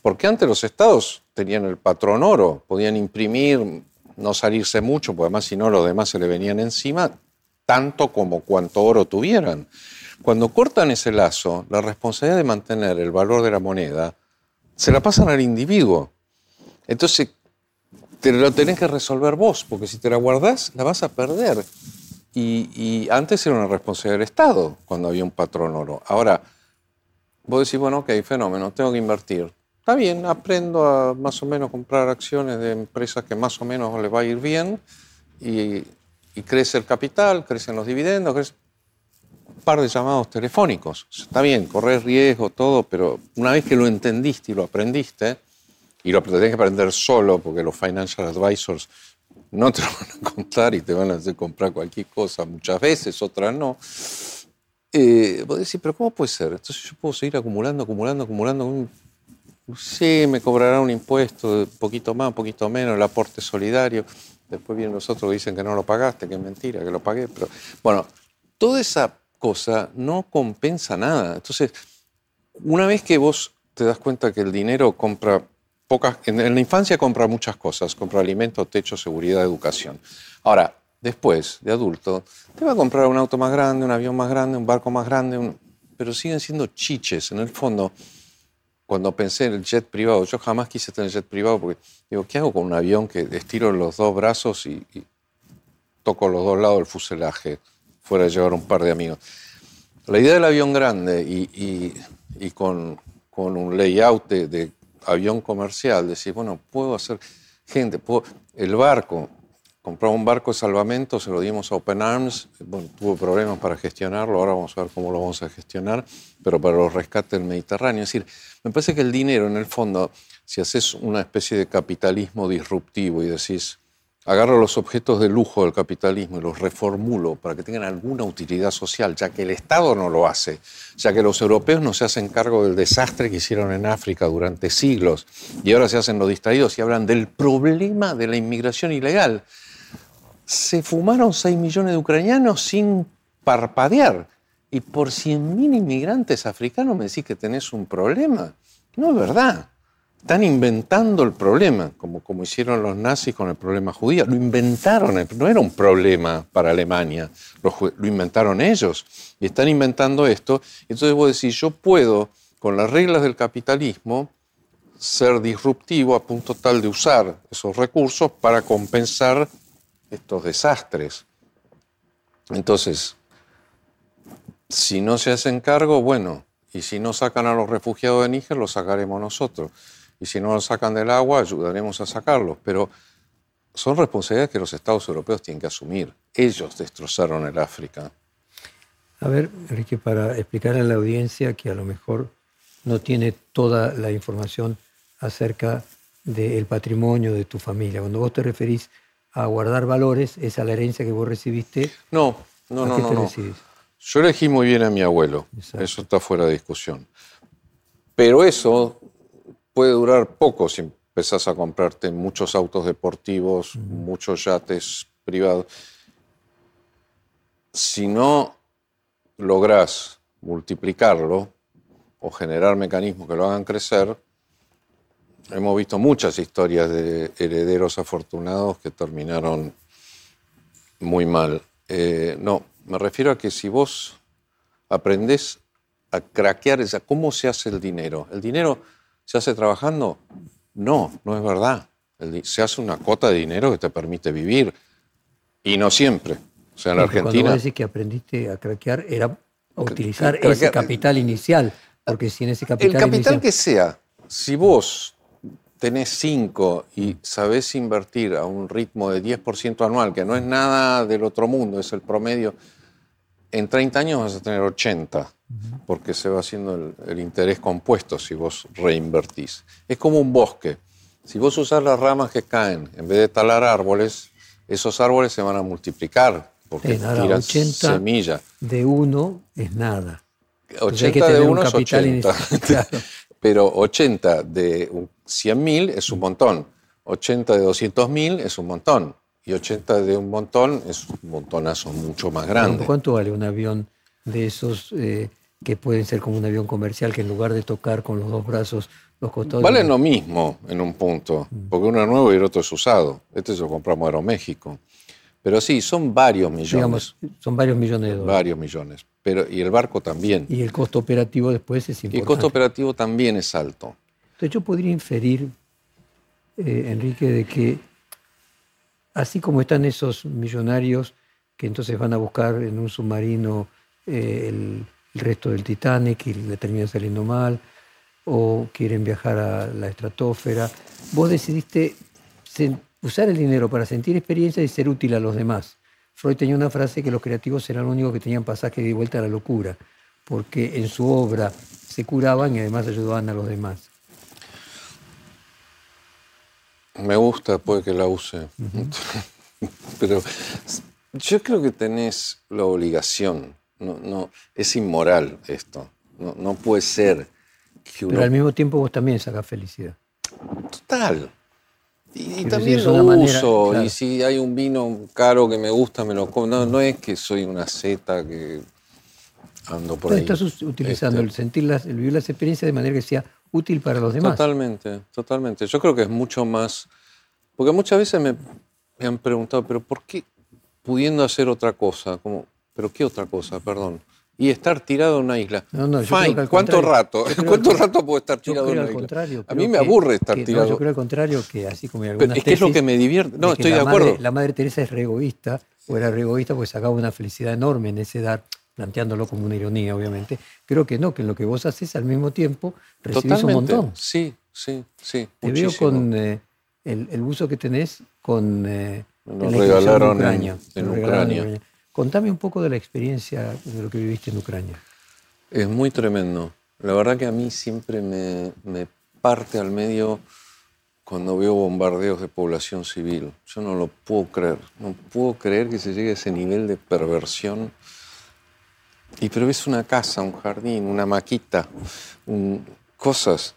Porque antes los estados tenían el patrón oro, podían imprimir, no salirse mucho, porque además si no los demás se le venían encima, tanto como cuanto oro tuvieran. Cuando cortan ese lazo, la responsabilidad de mantener el valor de la moneda se la pasan al individuo. Entonces, te lo tenés que resolver vos, porque si te la guardás, la vas a perder. Y, antes era una responsabilidad del Estado, cuando había un patrón oro. Ahora, vos decís, bueno, ok, fenómeno, tengo que invertir. Está bien, aprendo a más o menos comprar acciones de empresas que más o menos les va a ir bien y, crece el capital, crecen los dividendos, crece un par de llamados telefónicos. Está bien, correr riesgo, todo, pero una vez que lo entendiste y lo aprendiste, y lo tenés que aprender solo, porque los financial advisors no te lo van a contar y te van a hacer comprar cualquier cosa, muchas veces, otras no. Eh, vos decís, pero ¿cómo puede ser? Entonces yo puedo seguir acumulando, acumulando, acumulando. Sí, me cobrará un impuesto, un poquito más, un poquito menos, el aporte solidario. Después vienen los otros que dicen que no lo pagaste, que es mentira, que lo pagué. Pero bueno, toda esa cosa no compensa nada. Entonces, una vez que vos te das cuenta que el dinero compra pocas, en, la infancia compra muchas cosas, compra alimentos, techo, seguridad, educación. Ahora, después, de adulto, te va a comprar un auto más grande, un avión más grande, un barco más grande, pero siguen siendo chiches. En el fondo, cuando pensé en el jet privado, yo jamás quise tener jet privado porque digo, ¿qué hago con un avión que estiro los dos brazos y, toco los dos lados del fuselaje, fuera de llevar un par de amigos? La idea del avión grande y, con, un layout de avión comercial, decir, bueno, puedo hacer gente, puedo, el barco, compramos un barco de salvamento, se lo dimos a Open Arms, bueno, tuvo problemas para gestionarlo, ahora vamos a ver cómo lo vamos a gestionar, pero para los rescates del Mediterráneo. Es decir, me parece que el dinero, en el fondo, si haces una especie de capitalismo disruptivo y decís, agarro los objetos de lujo del capitalismo y los reformulo para que tengan alguna utilidad social, ya que el Estado no lo hace, ya que los europeos no se hacen cargo del desastre que hicieron en África durante siglos y ahora se hacen los distraídos y hablan del problema de la inmigración ilegal. Se fumaron 6 millones de ucranianos sin parpadear y por 100.000 inmigrantes africanos me decís que tenés un problema. No es verdad. Están inventando el problema, como, como hicieron los nazis con el problema judío. Lo inventaron, no era un problema para Alemania, lo, lo inventaron ellos. Y están inventando esto. Entonces vos decís, yo puedo, con las reglas del capitalismo, ser disruptivo a punto tal de usar esos recursos para compensar estos desastres. Entonces, si no se hacen cargo, bueno, y si no sacan a los refugiados de Níger, los sacaremos nosotros y si no lo sacan del agua, ayudaremos a sacarlos. Pero son responsabilidades que los Estados europeos tienen que asumir. Ellos destrozaron el África. A ver, Enrique, para explicar a la audiencia que a lo mejor no tiene toda la información acerca del patrimonio de tu familia. Cuando vos te referís a guardar valores, es a la herencia que vos recibiste. No, no, no, no, Yo elegí muy bien a mi abuelo, eso está fuera de discusión. Pero eso puede durar poco si empezás a comprarte muchos autos deportivos, muchos yates privados. Si no lográs multiplicarlo o generar mecanismos que lo hagan crecer, hemos visto muchas historias de herederos afortunados que terminaron muy mal. Eh, no, me refiero a que si vos aprendés a craquear esa, cómo se hace el dinero. El dinero ¿Se hace trabajando? No, no es verdad. Se hace una cuota de dinero que te permite vivir. Y no siempre. O sea, en la Argentina. Cuando decís que aprendiste a craquear, era utilizar ese capital inicial. Porque si en ese capital. El capital que sea, si vos tenés 5 y sabés invertir a un ritmo de 10% anual, que no es nada del otro mundo, es el promedio, en 30 años vas a tener 80 porque se va haciendo el, interés compuesto si vos reinvertís. Es como un bosque. Si vos usás las ramas que caen, en vez de talar árboles, esos árboles se van a multiplicar porque tiran semilla. De uno es nada. 80 de uno es 80. Pero 80 de 100.000 es un montón. 80 de 200.000 es un montón. Y 80 de un montón es un montonazo mucho más grande. ¿Cuánto vale un avión de esos eh, que pueden ser como un avión comercial que en lugar de tocar con los dos brazos los costados... Valen lo mismo en un punto, mm. porque uno es nuevo y el otro es usado. Este se lo compramos a Aeroméxico. Pero sí, son varios millones. Digamos, son varios millones de dólares. Varios millones. Pero, y el barco también. Y el costo operativo después es importante. Y el costo operativo también es alto. Entonces yo podría inferir, eh, Enrique, de que así como están esos millonarios que entonces van a buscar en un submarino eh, el, resto del Titanic y le terminan saliendo mal, o quieren viajar a la estratosfera, vos decidiste usar el dinero para sentir experiencia y ser útil a los demás. Freud tenía una frase que los creativos eran los únicos que tenían pasaje de vuelta a la locura, porque en su obra se curaban y además ayudaban a los demás. Me gusta, puede que la use. Pero yo creo que tenés la obligación. No, no, es inmoral esto. No, no puede ser que uno... Pero al mismo tiempo vos también sacas felicidad. Total. Y, también lo uso, y si hay un vino caro que me gusta, me lo como. No, es que soy una zeta que ando por ahí. Estás utilizando este. el sentir, las, el vivir las experiencias de manera que sea útil para los demás. Totalmente, totalmente. Yo creo que es mucho más. Porque muchas veces me, me han preguntado, ¿pero por qué pudiendo hacer otra cosa? Como, ¿Pero qué otra cosa? Perdón y estar tirado en una isla. No, no, Fine. ¿Cuánto rato? ¿Cuánto rato puedo estar tirado en una isla? A mí me aburre estar tirado. yo creo al contrario que así como hay algunas Es que es lo que me divierte. No, estoy de acuerdo. la madre Teresa es re egoísta, o era re egoísta porque sacaba una felicidad enorme en ese dar, planteándolo como una ironía, obviamente. Creo que no, que en lo que vos haces al mismo tiempo recibís un montón. Sí, sí, sí. Te veo con eh, el, el, uso que tenés con. Eh, Nos regalaron en, en Ucrania. Contame un poco de la experiencia de lo que viviste en Ucrania. Es muy tremendo. La verdad que a mí siempre me, parte al medio cuando veo bombardeos de población civil. Yo no lo puedo creer. No puedo creer que se llegue a ese nivel de perversión. Y pero ves una casa, un jardín, una maquita, cosas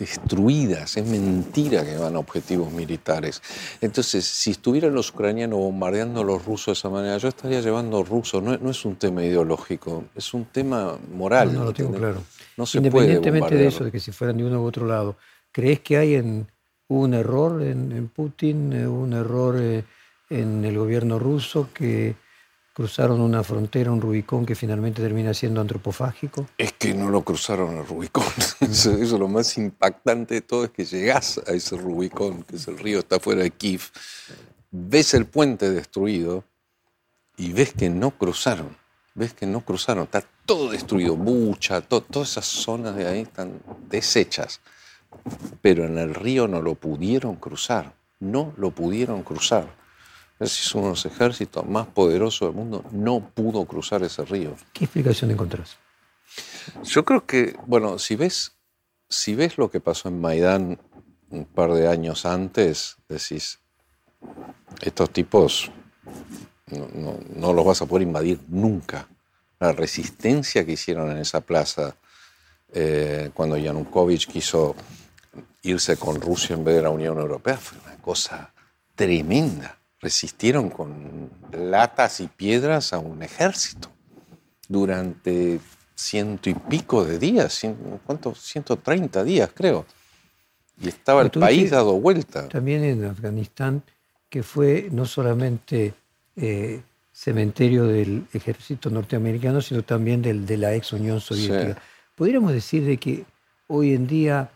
destruidas, es mentira que van a objetivos militares. Entonces, si estuvieran los ucranianos bombardeando a los rusos de esa manera, yo estaría llevando rusos, no, no es un tema ideológico, es un tema moral. No, lo tengo claro. No se Independientemente de eso, de que si fueran de uno u otro lado, ¿crees que hay en, un error en, Putin, eh, un error eh, en el gobierno ruso que cruzaron una frontera, un Rubicón que finalmente termina siendo antropofágico? Es que no lo cruzaron el Rubicón. Eso, es lo más impactante de todo, es que llegás a ese Rubicón, que es el río, está fuera de Kiev, ves el puente destruido y ves que no cruzaron. Ves que no cruzaron, está todo destruido, Bucha, todas esas zonas de ahí están deshechas. Pero en el río no lo pudieron cruzar, no lo pudieron cruzar es uno de los ejércitos más poderosos del mundo, no pudo cruzar ese río. ¿Qué explicación encontrás? Yo creo que, bueno, si ves, si ves lo que pasó en Maidán un par de años antes, decís, estos tipos no, los vas a poder invadir nunca. La resistencia que hicieron en esa plaza eh, cuando Yanukovych quiso irse con Rusia en vez de la Unión Europea fue una cosa tremenda resistieron con latas y piedras a un ejército durante ciento y pico de días, ¿cuántos? 130 días creo. Y estaba el país dado vuelta. También en Afganistán, que fue no solamente eh, cementerio del ejército norteamericano, sino también del, de la ex Unión Soviética. Podríamos decir de que hoy en día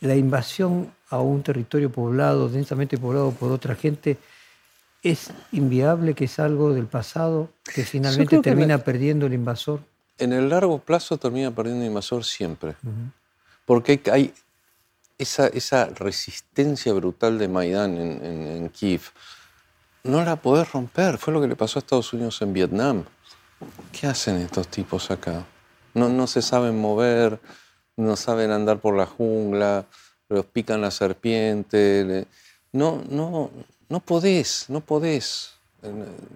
la invasión a un territorio poblado, densamente poblado por otra gente, ¿Es inviable que es algo del pasado que finalmente termina perdiendo el invasor? En el largo plazo termina perdiendo el invasor siempre. Porque hay esa, esa, resistencia brutal de Maidán en, Kiev. No la podés romper. Fue lo que le pasó a Estados Unidos en Vietnam. ¿Qué hacen estos tipos acá? No, no se saben mover, no saben andar por la jungla, los pican la serpiente. No, no, no podés, no podés.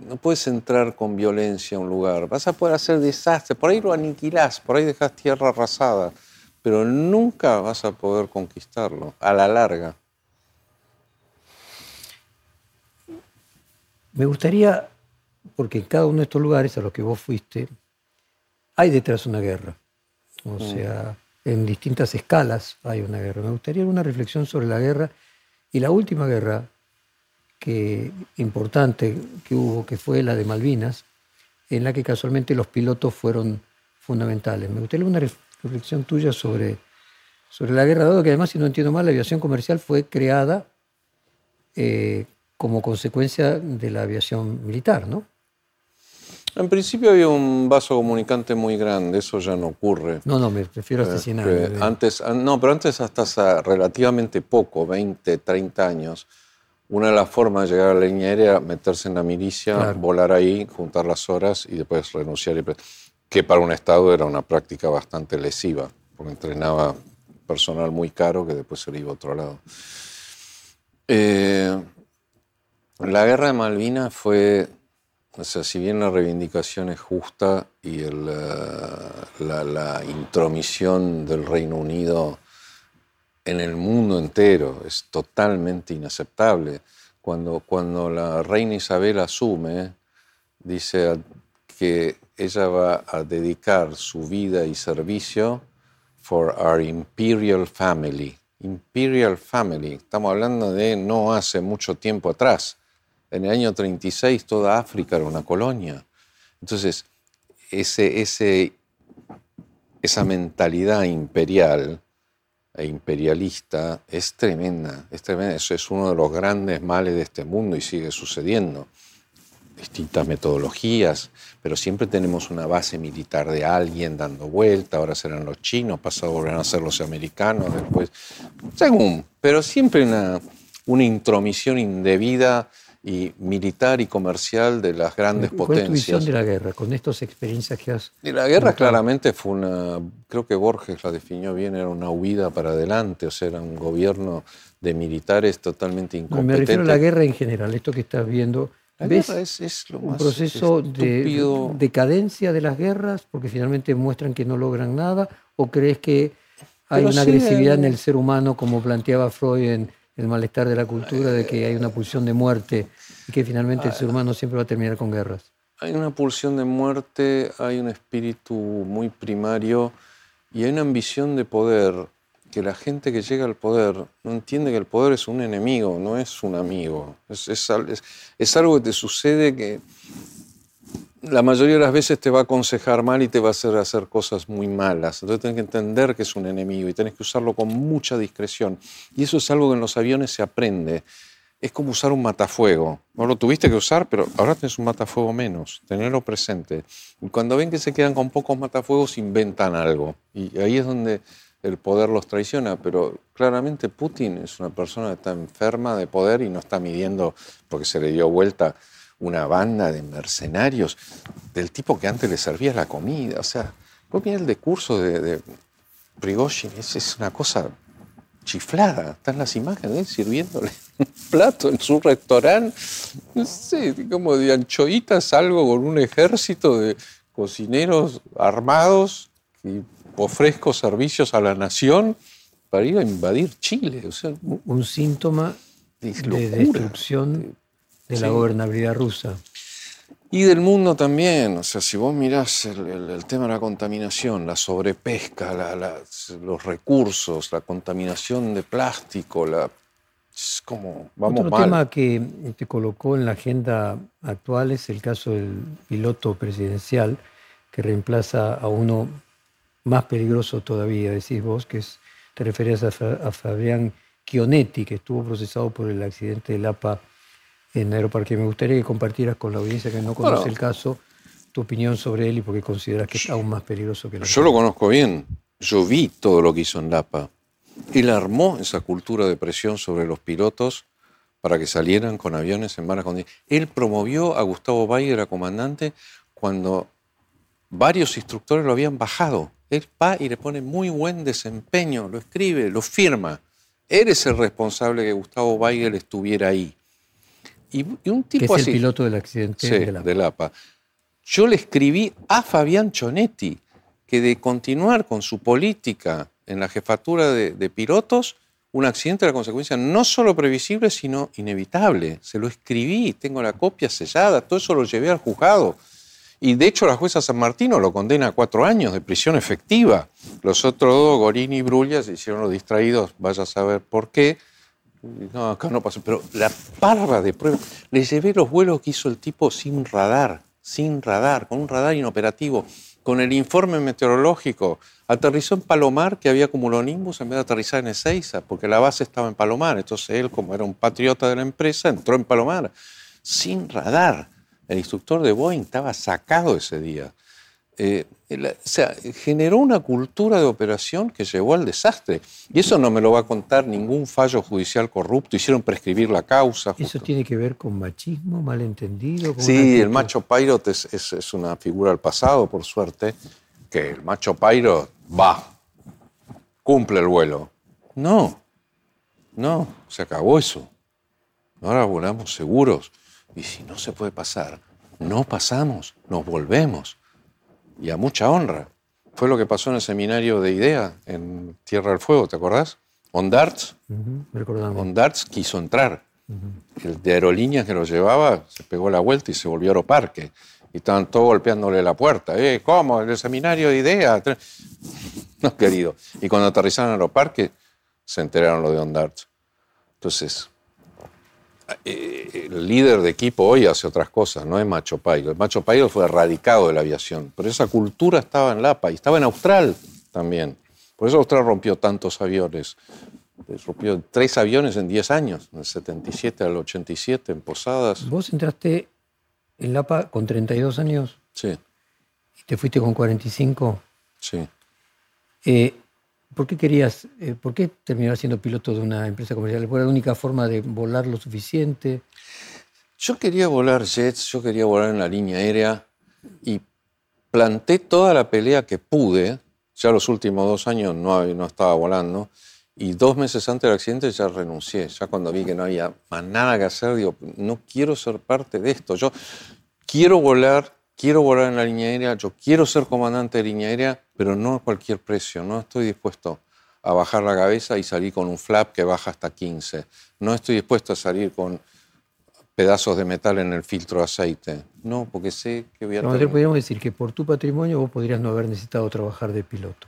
no puedes entrar con violencia a un lugar. Vas a poder hacer desastre. Por ahí lo aniquilás, por ahí dejas tierra arrasada. Pero nunca vas a poder conquistarlo a la larga. Me gustaría, porque en cada uno de estos lugares a los que vos fuiste, hay detrás una guerra. O mm. sea, en distintas escalas hay una guerra. Me gustaría una reflexión sobre la guerra y la última guerra que, importante que hubo, que fue la de Malvinas, en la que casualmente los pilotos fueron fundamentales. Me gustaría una reflexión tuya sobre, sobre la guerra, dado que además, si no entiendo mal, la aviación comercial fue creada eh, como consecuencia de la aviación militar, ¿no? En principio había un vaso comunicante muy grande, eso ya no ocurre. No, no, me prefiero a este eh, antes, ah, no, pero antes hasta hace relativamente poco, 20, 30 años, una de las formas de llegar a la línea aérea era meterse en la milicia, volar ahí, juntar las horas y después renunciar. que para un Estado era una práctica bastante lesiva, porque entrenaba personal muy caro que después se iba a otro lado. Eh, la guerra de Malvinas fue, o sea, si bien la reivindicación es justa y el, eh, la, intromisión del Reino Unido en el mundo entero es totalmente inaceptable. Cuando, cuando la reina Isabel asume, dice que ella va a dedicar su vida y servicio for our imperial family. Imperial family, estamos hablando de no hace mucho tiempo atrás. En el año 36 toda África era una colonia. Entonces, ese, ese, esa mentalidad imperial e imperialista es tremenda, es tremenda. Eso es uno de los grandes males de este mundo y sigue sucediendo. Distintas metodologías, pero siempre tenemos una base militar de alguien dando vuelta, ahora serán los chinos, pasado volverán a ser los americanos, después, según, pero siempre una, una intromisión indebida y militar y comercial de las grandes potencias. ¿Cuál es tu visión de la guerra con estas experiencias que has... Y la guerra claramente fue una, creo que Borges la definió bien, era una huida para adelante, o sea, era un gobierno de militares totalmente incompetente. me refiero a la guerra en general, esto que estás viendo. La guerra es, lo más un proceso de decadencia de las guerras, porque finalmente muestran que no logran nada, o crees que hay una agresividad en el ser humano, como planteaba Freud en el malestar de la cultura, de que hay una pulsión de muerte y que finalmente el ser humano siempre va a terminar con guerras. Hay una pulsión de muerte, hay un espíritu muy primario y hay una ambición de poder que la gente que llega al poder no entiende que el poder es un enemigo, no es un amigo. Es, es, es algo que te sucede que la mayoría de las veces te va a aconsejar mal y te va a hacer hacer cosas muy malas. Entonces tienes que entender que es un enemigo y tienes que usarlo con mucha discreción. Y eso es algo que en los aviones se aprende. Es como usar un matafuego. No lo tuviste que usar, pero ahora tienes un matafuego menos. Tenerlo presente. Y cuando ven que se quedan con pocos matafuegos, inventan algo. Y ahí es donde el poder los traiciona. Pero claramente Putin es una persona que está enferma de poder y no está midiendo porque se le dio vuelta una banda de mercenarios del tipo que antes le servía la comida. O sea, vos mirá el discurso de, de Prigozhin, es, una cosa chiflada. Están las imágenes sirviéndole plato en su restaurante. No sé, como de anchoitas, algo con un ejército de cocineros armados y ofrezco servicios a la nación para ir a invadir Chile. O sea, un síntoma de, de destrucción de la gobernabilidad rusa. Y del mundo también, o sea, si vos mirás el, tema de la contaminación, la sobrepesca, los recursos, la contaminación de plástico, la, es como, vamos Otro tema que te colocó en la agenda actual es el caso del piloto presidencial que reemplaza a uno más peligroso todavía, decís vos, que es, te referías a, a Fabián Chionetti, que estuvo procesado por el accidente del APA en Aeroparque. Me gustaría que compartieras con la audiencia que no conoce el caso tu opinión sobre él y porque consideras que es aún más peligroso que la Yo lo conozco bien. Yo vi todo lo que hizo en Lapa. Él armó esa cultura de presión sobre los pilotos para que salieran con aviones en buenas condiciones. Él promovió a Gustavo Bayer a comandante cuando varios instructores lo habían bajado. Él va y le pone muy buen desempeño, lo escribe, lo firma. Él es el responsable que Gustavo Weigel estuviera ahí. Y, un tipo que es así, el piloto del accidente Sí, de la del APA. Yo le escribí a Fabián Chonetti que de continuar con su política en la jefatura de, de pilotos, un accidente era consecuencia no solo previsible, sino inevitable. Se lo escribí, tengo la copia sellada, todo eso lo llevé al juzgado. Y de hecho la jueza San Martino lo condena a cuatro años de prisión efectiva. Los otros dos, Gorini y Brulla, se hicieron los distraídos, vaya a saber por qué. No, acá no pasó. Pero la parva de pruebas. Le llevé los vuelos que hizo el tipo sin radar, sin radar, con un radar inoperativo, con el informe meteorológico. Aterrizó en Palomar, que había cumulonimbus, en vez de aterrizar en Ezeiza, porque la base estaba en Palomar. Entonces él, como era un patriota de la empresa, entró en Palomar, sin radar. El instructor de Boeing estaba sacado ese día. Eh, o sea, generó una cultura de operación que llevó al desastre. Y eso no me lo va a contar ningún fallo judicial corrupto. Hicieron prescribir la causa. ¿Eso tiene que ver con machismo, malentendido? Con sí, el macho Pilot es, es, es, una figura del pasado, por suerte, que el macho Pilot va, cumple el vuelo. No, no, se acabó eso. Ahora volamos seguros. Y si no se puede pasar, no pasamos, nos volvemos. Y a mucha honra. Fue lo que pasó en el seminario de IDEA en Tierra del Fuego, ¿te acordás? Ondarts. Uh -huh, Ondarts quiso entrar. Uh -huh. El de aerolíneas que lo llevaba se pegó la vuelta y se volvió a Aeroparque. Y estaban todos golpeándole la puerta. Eh, ¿Cómo? En el seminario de IDEA. No, querido. Y cuando aterrizaron en Aeroparque, se enteraron lo de Ondarts. Entonces, el líder de equipo hoy hace otras cosas, no es Macho Pilot. El Macho Pilot fue erradicado de la aviación, pero esa cultura estaba en Lapa y estaba en Austral también. Por eso Austral rompió tantos aviones. Rompió tres aviones en 10 años, del 77 al 87, en Posadas. ¿Vos entraste en Lapa con 32 años? Sí. ¿Y te fuiste con 45? Sí. Eh, ¿Por qué querías, eh, por qué terminar siendo piloto de una empresa comercial? ¿Fue la única forma de volar lo suficiente? Yo quería volar jets, yo quería volar en la línea aérea y planté toda la pelea que pude. Ya los últimos dos años no, no estaba volando y dos meses antes del accidente ya renuncié. Ya cuando vi que no había más nada que hacer, digo, no quiero ser parte de esto. Yo quiero volar, quiero volar en la línea aérea, yo quiero ser comandante de línea aérea, pero no a cualquier precio. No estoy dispuesto a bajar la cabeza y salir con un flap que baja hasta 15. No estoy dispuesto a salir con pedazos de metal en el filtro de aceite. No, porque sé que voy a tener... podríamos decir que por tu patrimonio vos podrías no haber necesitado trabajar de piloto.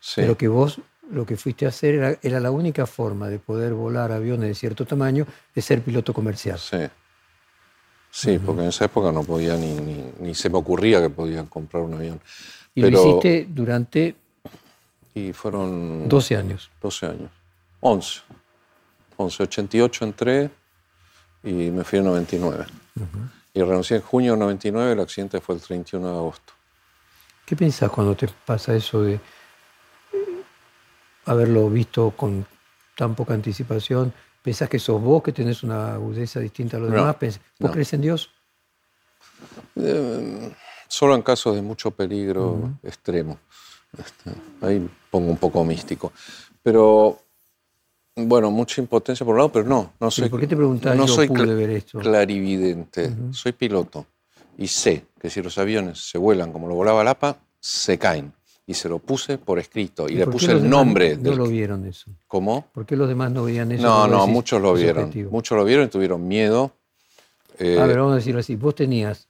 Sí. Pero que vos lo que fuiste a hacer era, era, la única forma de poder volar aviones de cierto tamaño, de ser piloto comercial. Sí. Sí, porque en esa época no podía ni, ni, ni, se me ocurría que podían comprar un avión. Y Pero, lo hiciste durante y fueron 12 años. 12 años. 11. 11, 88 entré y me fui en 99. Uh -huh. Y renuncié en junio de 99, el accidente fue el 31 de agosto. ¿Qué pensás cuando te pasa eso de haberlo visto con tan poca anticipación? ¿Pensás que sos vos que tenés una agudeza distinta a los no, demás? ¿Vos no. crees en Dios? Eh, solo en casos de mucho peligro uh -huh. extremo. Este, ahí pongo un poco místico. Pero, bueno, mucha impotencia por un lado, pero no. no soy, ¿Por qué te preguntás no yo soy pude ver esto? clarividente. Uh -huh. Soy piloto. Y sé que si los aviones se vuelan como lo volaba Lapa, se caen. Y se lo puse por escrito. Y, ¿Y le puse el nombre. No del- lo vieron eso. ¿Cómo? ¿Por qué los demás no veían eso? No, no, muchos lo vieron. objetivo? Muchos lo vieron y tuvieron miedo. Eh, A ver, vamos a decirlo así. Vos tenías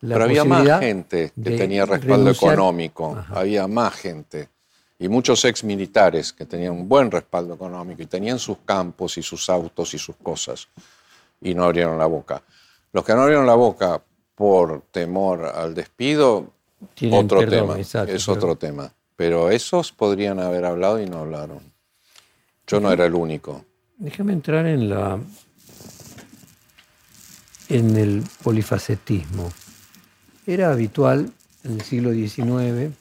la pero había más gente que tenía respaldo renunciar- económico. Ajá. Había más gente. Y muchos ex militares que tenían un buen respaldo económico y tenían sus campos y sus autos y sus cosas. Y no abrieron la boca. Los que no abrieron la boca por temor al despido, Tienen otro perdón, tema. exacto, es pero- otro tema. Pero esos podrían haber hablado y no hablaron. Yo no era el único. Déjame entrar en la en el polifacetismo. Era habitual en el siglo XIX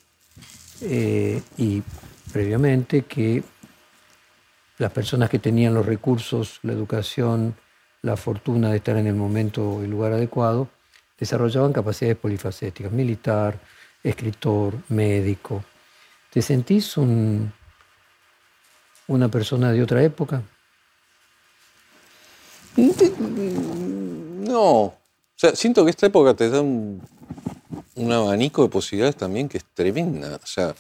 eh, y previamente que las personas que tenían los recursos, la educación, la fortuna de estar en el momento y el lugar adecuado, desarrollaban capacidades polifacéticas, militar, escritor, médico. ¿Te sentís un, una persona de otra época? No. O sea, siento que esta época te da un, un abanico de posibilidades también que es tremenda. O sea,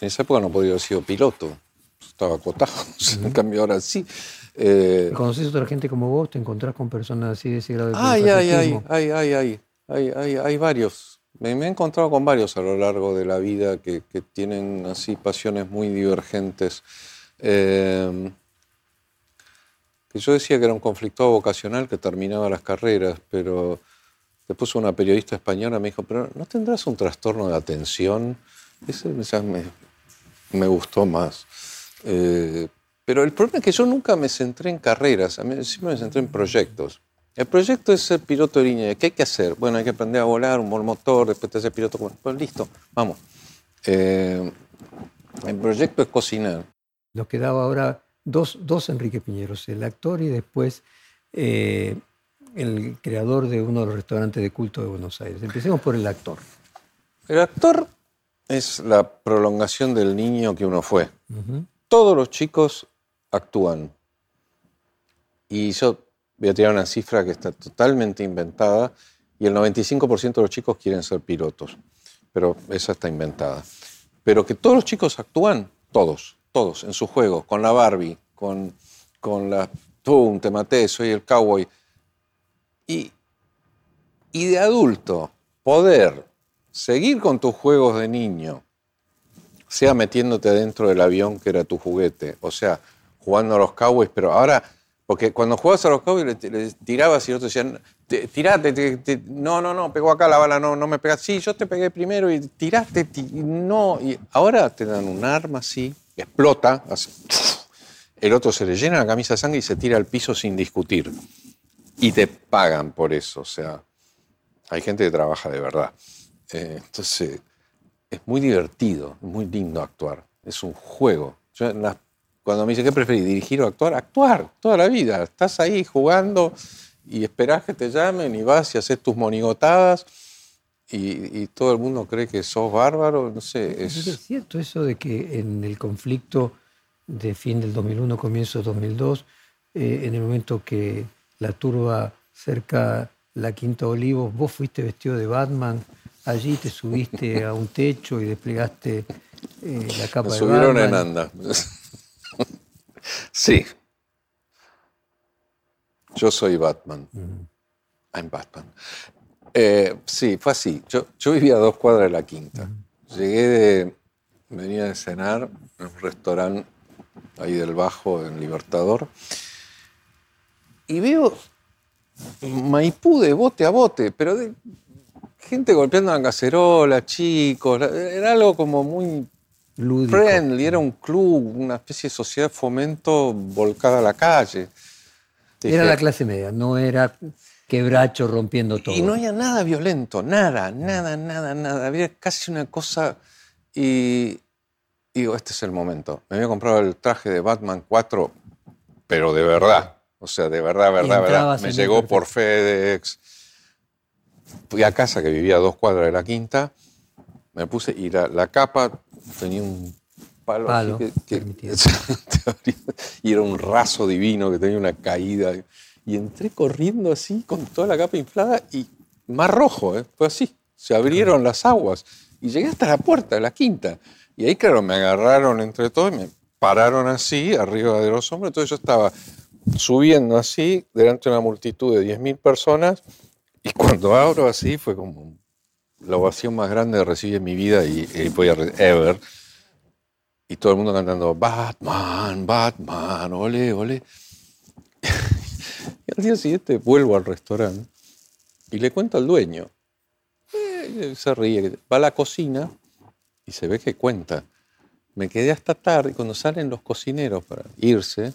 en esa época no podía haber sido piloto. Estaba acotado. En cambio, ahora sí. Eh, ¿Conoces a otra gente como vos? ¿Te encontrás con personas así de ese grado de Ay, ay, ay, ay, ay, ay, ay, hay varios. Me, he encontrado con varios a lo largo de la vida que, que tienen así pasiones muy divergentes. Eh, que yo decía que era un conflicto vocacional que terminaba las carreras, pero después una periodista española me dijo, pero ¿no tendrás un trastorno de atención? Ese ya me, me gustó más. Eh, pero el problema es que yo nunca me centré en carreras, siempre me centré en proyectos. El proyecto es ser piloto de línea. ¿Qué hay que hacer? Bueno, hay que aprender a volar, un buen motor, después te haces piloto. Pues listo, vamos. Eh, el proyecto es cocinar. Nos quedaba ahora dos, dos Enrique Piñeros, el actor y después eh, el creador de uno de los restaurantes de culto de Buenos Aires. Empecemos por el actor. El actor es la prolongación del niño que uno fue. Ujú. Todos los chicos actúan. Y yo voy a tirar una cifra que está totalmente inventada y el 95% de los chicos quieren ser pilotos. Pero esa está inventada. Pero que todos los chicos actúan, todos, todos, en su juego, con la Barbie, con, con la... Tú, te maté, soy el cowboy. Y, y de adulto, poder seguir con tus juegos de niño, sea metiéndote dentro del avión que era tu juguete, o sea, jugando a los cowboys, pero ahora, porque cuando jugabas a los cowboys le, tirabas y otros decían, "Te- tirate, te- te- no, no, no, pegó acá la bala, no, no me pegas, sí, yo te pegué primero y tiraste, ti- no, y ahora te dan un arma así, explota, hace- el otro se le llena la camisa de sangre y se tira al piso sin discutir. Y te pagan por eso, o sea, hay gente que trabaja de verdad. Eh, entonces, es muy divertido, muy lindo actuar. Es un juego. Cuando me dicen, ¿qué preferís? ¿Dirigir o actuar? Actuar, toda la vida. Estás ahí jugando y esperás que te llamen y vas y haces tus monigotadas y, y todo el mundo cree que sos bárbaro. No sé, ¿Es es, cierto eso de que en el conflicto de fin del 2001, comienzo del 2002, eh, en el momento que la turba cerca la Quinta Olivos, vos fuiste vestido de Batman, allí te subiste a un techo y desplegaste eh, la capa me de subieron Batman. en anda. sí. Yo soy Batman. I'm Batman. Eh, sí, fue así. Yo, yo vivía a dos cuadras de la quinta. Llegué de. Venía de cenar en un restaurante ahí del Bajo, en Libertador. Y veo Maipú de bote a bote, pero de gente golpeando la cacerola, chicos. Era algo como muy Lúdico. friendly, era un club, una especie de sociedad de fomento volcada a la calle. Era Dije, la clase media, no era quebracho rompiendo todo. Y no había nada violento, nada, nada, nada, nada. Había casi una cosa. Y digo, este es el momento. Me había comprado el traje de Batman 4, pero de verdad. O sea, de verdad, verdad, verdad. Me llegó por perfecto. FedEx. Fui a casa, que vivía a dos cuadras de la quinta. Me puse, y la, la capa tenía un palo, así que, y era un raso divino que tenía una caída. Y entré corriendo así, con toda la capa inflada, y más rojo, ¿eh? fue así. Se abrieron las aguas. Y llegué hasta la puerta de la quinta. Y ahí, claro, me agarraron entre todos y me pararon así, arriba de los hombros. Entonces yo estaba subiendo así, delante de una multitud de 10.000 personas. Y cuando abro así, fue como la ovación más grande que recibí en mi vida y, y voy a ever. Y todo el mundo cantando Batman, Batman, ole, ole. y al día siguiente vuelvo al restaurante y le cuento al dueño. Eh, se ríe, va a la cocina y se ve que cuenta. Me quedé hasta tarde y cuando salen los cocineros para irse,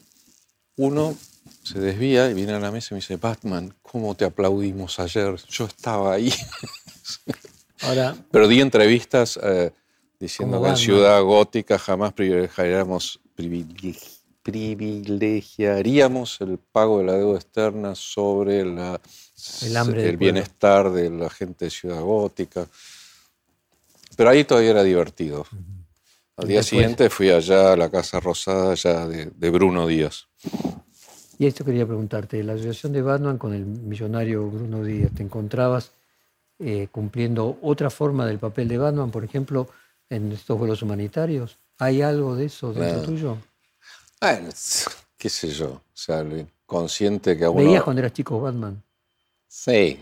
uno se desvía y viene a la mesa y me dice, Batman, ¿cómo te aplaudimos ayer? Yo estaba ahí. Ahora, Pero di entrevistas eh, diciendo que en. Ciudad Gótica jamás privilegiaríamos, privilegi- privilegiaríamos el pago de la deuda externa sobre la, El hambre bienestar de la gente de Ciudad Gótica. Pero ahí todavía era divertido. Al día después- siguiente fui allá a la Casa Rosada ya de, de Bruno Díaz. Y esto quería preguntarte, la asociación de Batman con el millonario Bruno Díaz, ¿te encontrabas eh, cumpliendo otra forma del papel de Batman, por ejemplo, en estos vuelos humanitarios? ¿Hay algo de eso dentro tuyo? Bueno, qué sé yo, o sea, lo inconsciente que a uno... ¿Veías cuando eras chico Batman? Sí.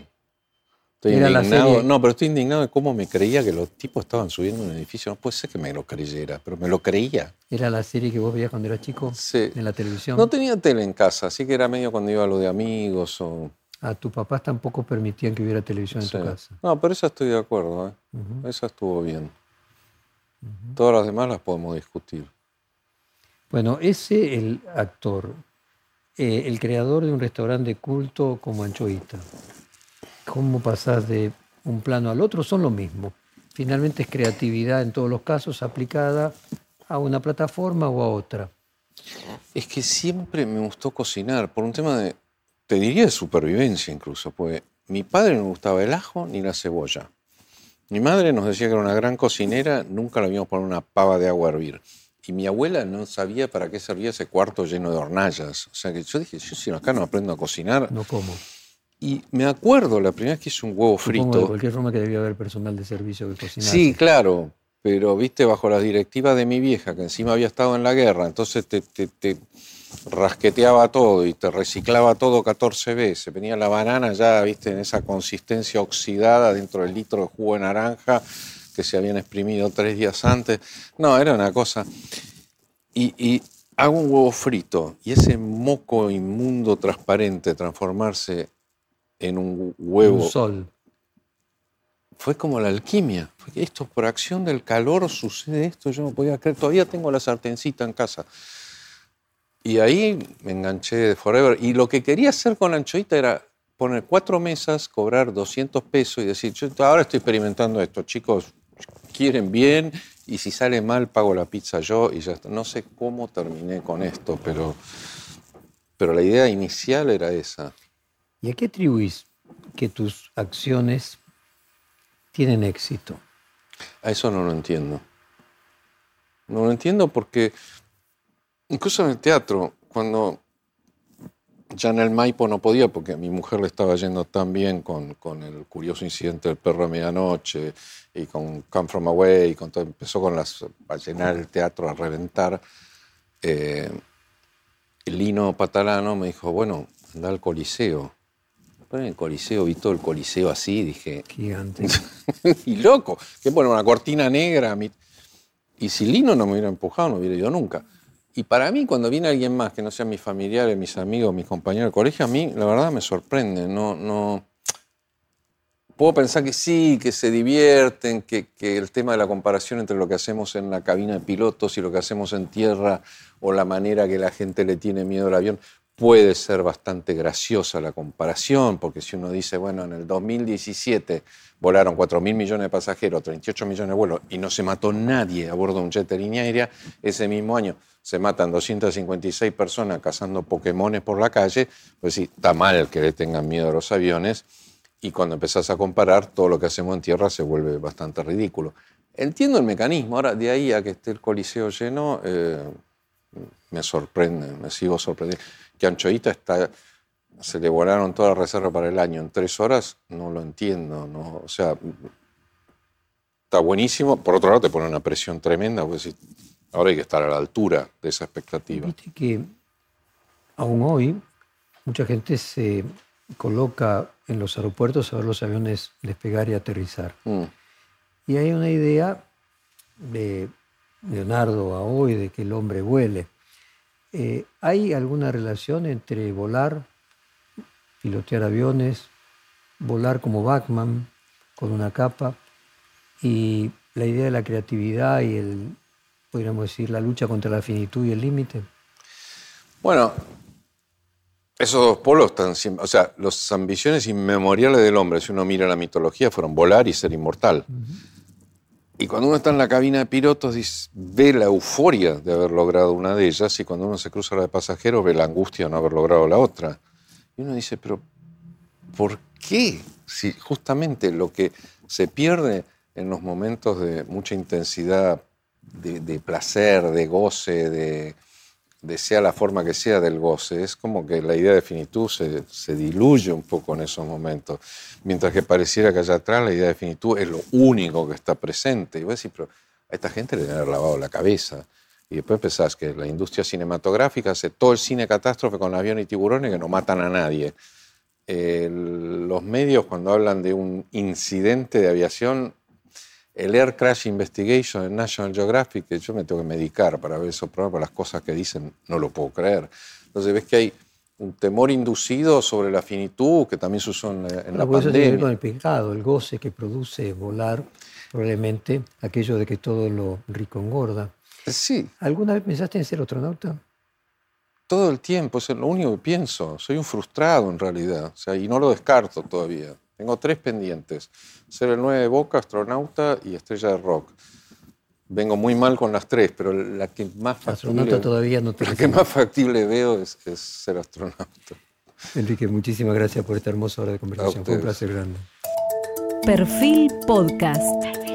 Estoy Era la indignado. serie- No, pero estoy indignado de cómo me creía que los tipos estaban subiendo un edificio. No puede ser que me lo creyera, pero me lo creía. ¿Era la serie que vos veías cuando eras chico Sí. en la televisión? No tenía tele en casa, así que era medio cuando iba a lo de amigos o... A tus papás tampoco permitían que hubiera televisión en Sí. tu casa. No, pero esa estoy de acuerdo, ¿eh? Esa estuvo bien. Todas las demás las podemos discutir. Bueno, ese el actor, eh, el creador de un restaurante de culto como Anchoita. ¿Cómo pasás de un plano al otro? Son lo mismo. Finalmente es creatividad en todos los casos aplicada a una plataforma o a otra. Es que siempre me gustó cocinar, por un tema de, te diría de supervivencia incluso, porque mi padre no gustaba el ajo ni la cebolla. Mi madre nos decía que era una gran cocinera, nunca le habíamos poner una pava de agua a hervir. Y mi abuela no sabía para qué servía ese cuarto lleno de hornallas. O sea que yo dije, yo si acá no aprendo a cocinar. No como. Y me acuerdo la primera vez que hice un huevo Supongo de frito. cualquier forma que debía haber personal de servicio que cocinara. Sí, claro, pero viste, bajo las directivas de mi vieja, que encima había estado en la guerra, entonces te, te- te rasqueteaba todo y te reciclaba todo 14 veces. Venía la banana ya, viste, en esa consistencia oxidada dentro del litro de jugo de naranja que se habían exprimido tres días antes. No, era una cosa. Y, y hago un huevo frito y ese moco inmundo transparente transformarse en un huevo Un sol. fue como la alquimia. Esto, por acción del calor, sucede esto. Yo no podía creer. Todavía tengo la sartencita en casa. Y ahí me enganché de Forever. Y lo que quería hacer con la anchoita era poner cuatro mesas, cobrar 200 pesos y decir, yo ahora estoy experimentando esto, chicos, quieren bien y si sale mal pago la pizza yo y ya está. No sé cómo terminé con esto, pero, pero la idea inicial era esa. ¿Y a qué atribuís que tus acciones tienen éxito? A eso no lo entiendo. No lo entiendo porque incluso en el teatro, cuando ya en el Maipo no podía, porque a mi mujer le estaba yendo tan bien con, con el curioso incidente del perro de medianoche y con Come From Away, y con todo, empezó con las, a llenar el teatro, a reventar. eh, Lino Patalano me dijo, bueno, anda al Coliseo. Pero en el Coliseo vi todo el Coliseo así, dije, Gigante. y loco, que bueno, una cortina negra. Y si Lino no me hubiera empujado, no hubiera ido nunca. Y para mí, cuando viene alguien más que no sean mis familiares, mis amigos, mis compañeros de colegio, a mí la verdad me sorprende. No, no... Puedo pensar que sí, que se divierten, que, que el tema de la comparación entre lo que hacemos en la cabina de pilotos y lo que hacemos en tierra, o la manera que la gente le tiene miedo al avión, puede ser bastante graciosa la comparación, porque si uno dice, bueno, en el 2017 volaron 4 mil millones de pasajeros, 38 millones de vuelos, y no se mató nadie a bordo de un jet de línea aérea, ese mismo año se matan 256 personas cazando Pokémones por la calle, pues sí, está mal que le tengan miedo a los aviones, y cuando empezás a comparar, todo lo que hacemos en tierra se vuelve bastante ridículo. Entiendo el mecanismo, ahora de ahí a que esté el coliseo lleno, eh, me sorprende, me sigo sorprendiendo. Que Anchoita está, se le volaron toda la reserva para el año en tres horas, no lo entiendo. No, o sea, está buenísimo. Por otro lado, te pone una presión tremenda, porque ahora hay que estar a la altura de esa expectativa. Viste que aún hoy mucha gente se coloca en los aeropuertos a ver los aviones despegar y aterrizar. Mm. Y hay una idea de Leonardo a hoy de que el hombre vuele. Eh, ¿Hay alguna relación entre volar, pilotear aviones, volar como Batman con una capa y la idea de la creatividad y el, podríamos decir, la lucha contra la finitud y el límite? Bueno, esos dos polos están siempre, o sea, las ambiciones inmemoriales del hombre, si uno mira la mitología, fueron volar y ser inmortal. Y cuando uno está en la cabina de pilotos, ve la euforia de haber logrado una de ellas, y cuando uno se cruza la de pasajeros, ve la angustia de no haber logrado la otra. Y uno dice, pero ¿por qué? Si justamente lo que se pierde en los momentos de mucha intensidad, de, de placer, de goce, de, de sea la forma que sea del goce, es como que la idea de finitud se, se, diluye un poco en esos momentos, mientras que pareciera que allá atrás la idea de finitud es lo único que está presente. Y vos decís, pero a esta gente le haber lavado la cabeza. Y después pensás que la industria cinematográfica hace todo el cine catástrofe con aviones y tiburones que no matan a nadie. los medios cuando hablan de un incidente de aviación el Air Crash Investigation en National Geographic, que yo me tengo que medicar para ver esos programas, las cosas que dicen no lo puedo creer. Entonces ves que hay un temor inducido sobre la finitud que también se usó en, en la pandemia. Eso con el pecado, el goce que produce volar, probablemente aquello de que todo lo rico engorda. Sí. ¿Alguna vez pensaste en ser astronauta? Todo el tiempo, es lo único que pienso. Soy un frustrado en realidad, o sea, y no lo descarto todavía. Tengo tres pendientes. Ser el 9 de Boca, astronauta y estrella de rock. Vengo muy mal con las tres, pero la que más factible, todavía no la que más factible veo es, ser astronauta. Enrique, muchísimas gracias por esta hermosa hora de conversación. Fue un placer grande. Perfil Podcast.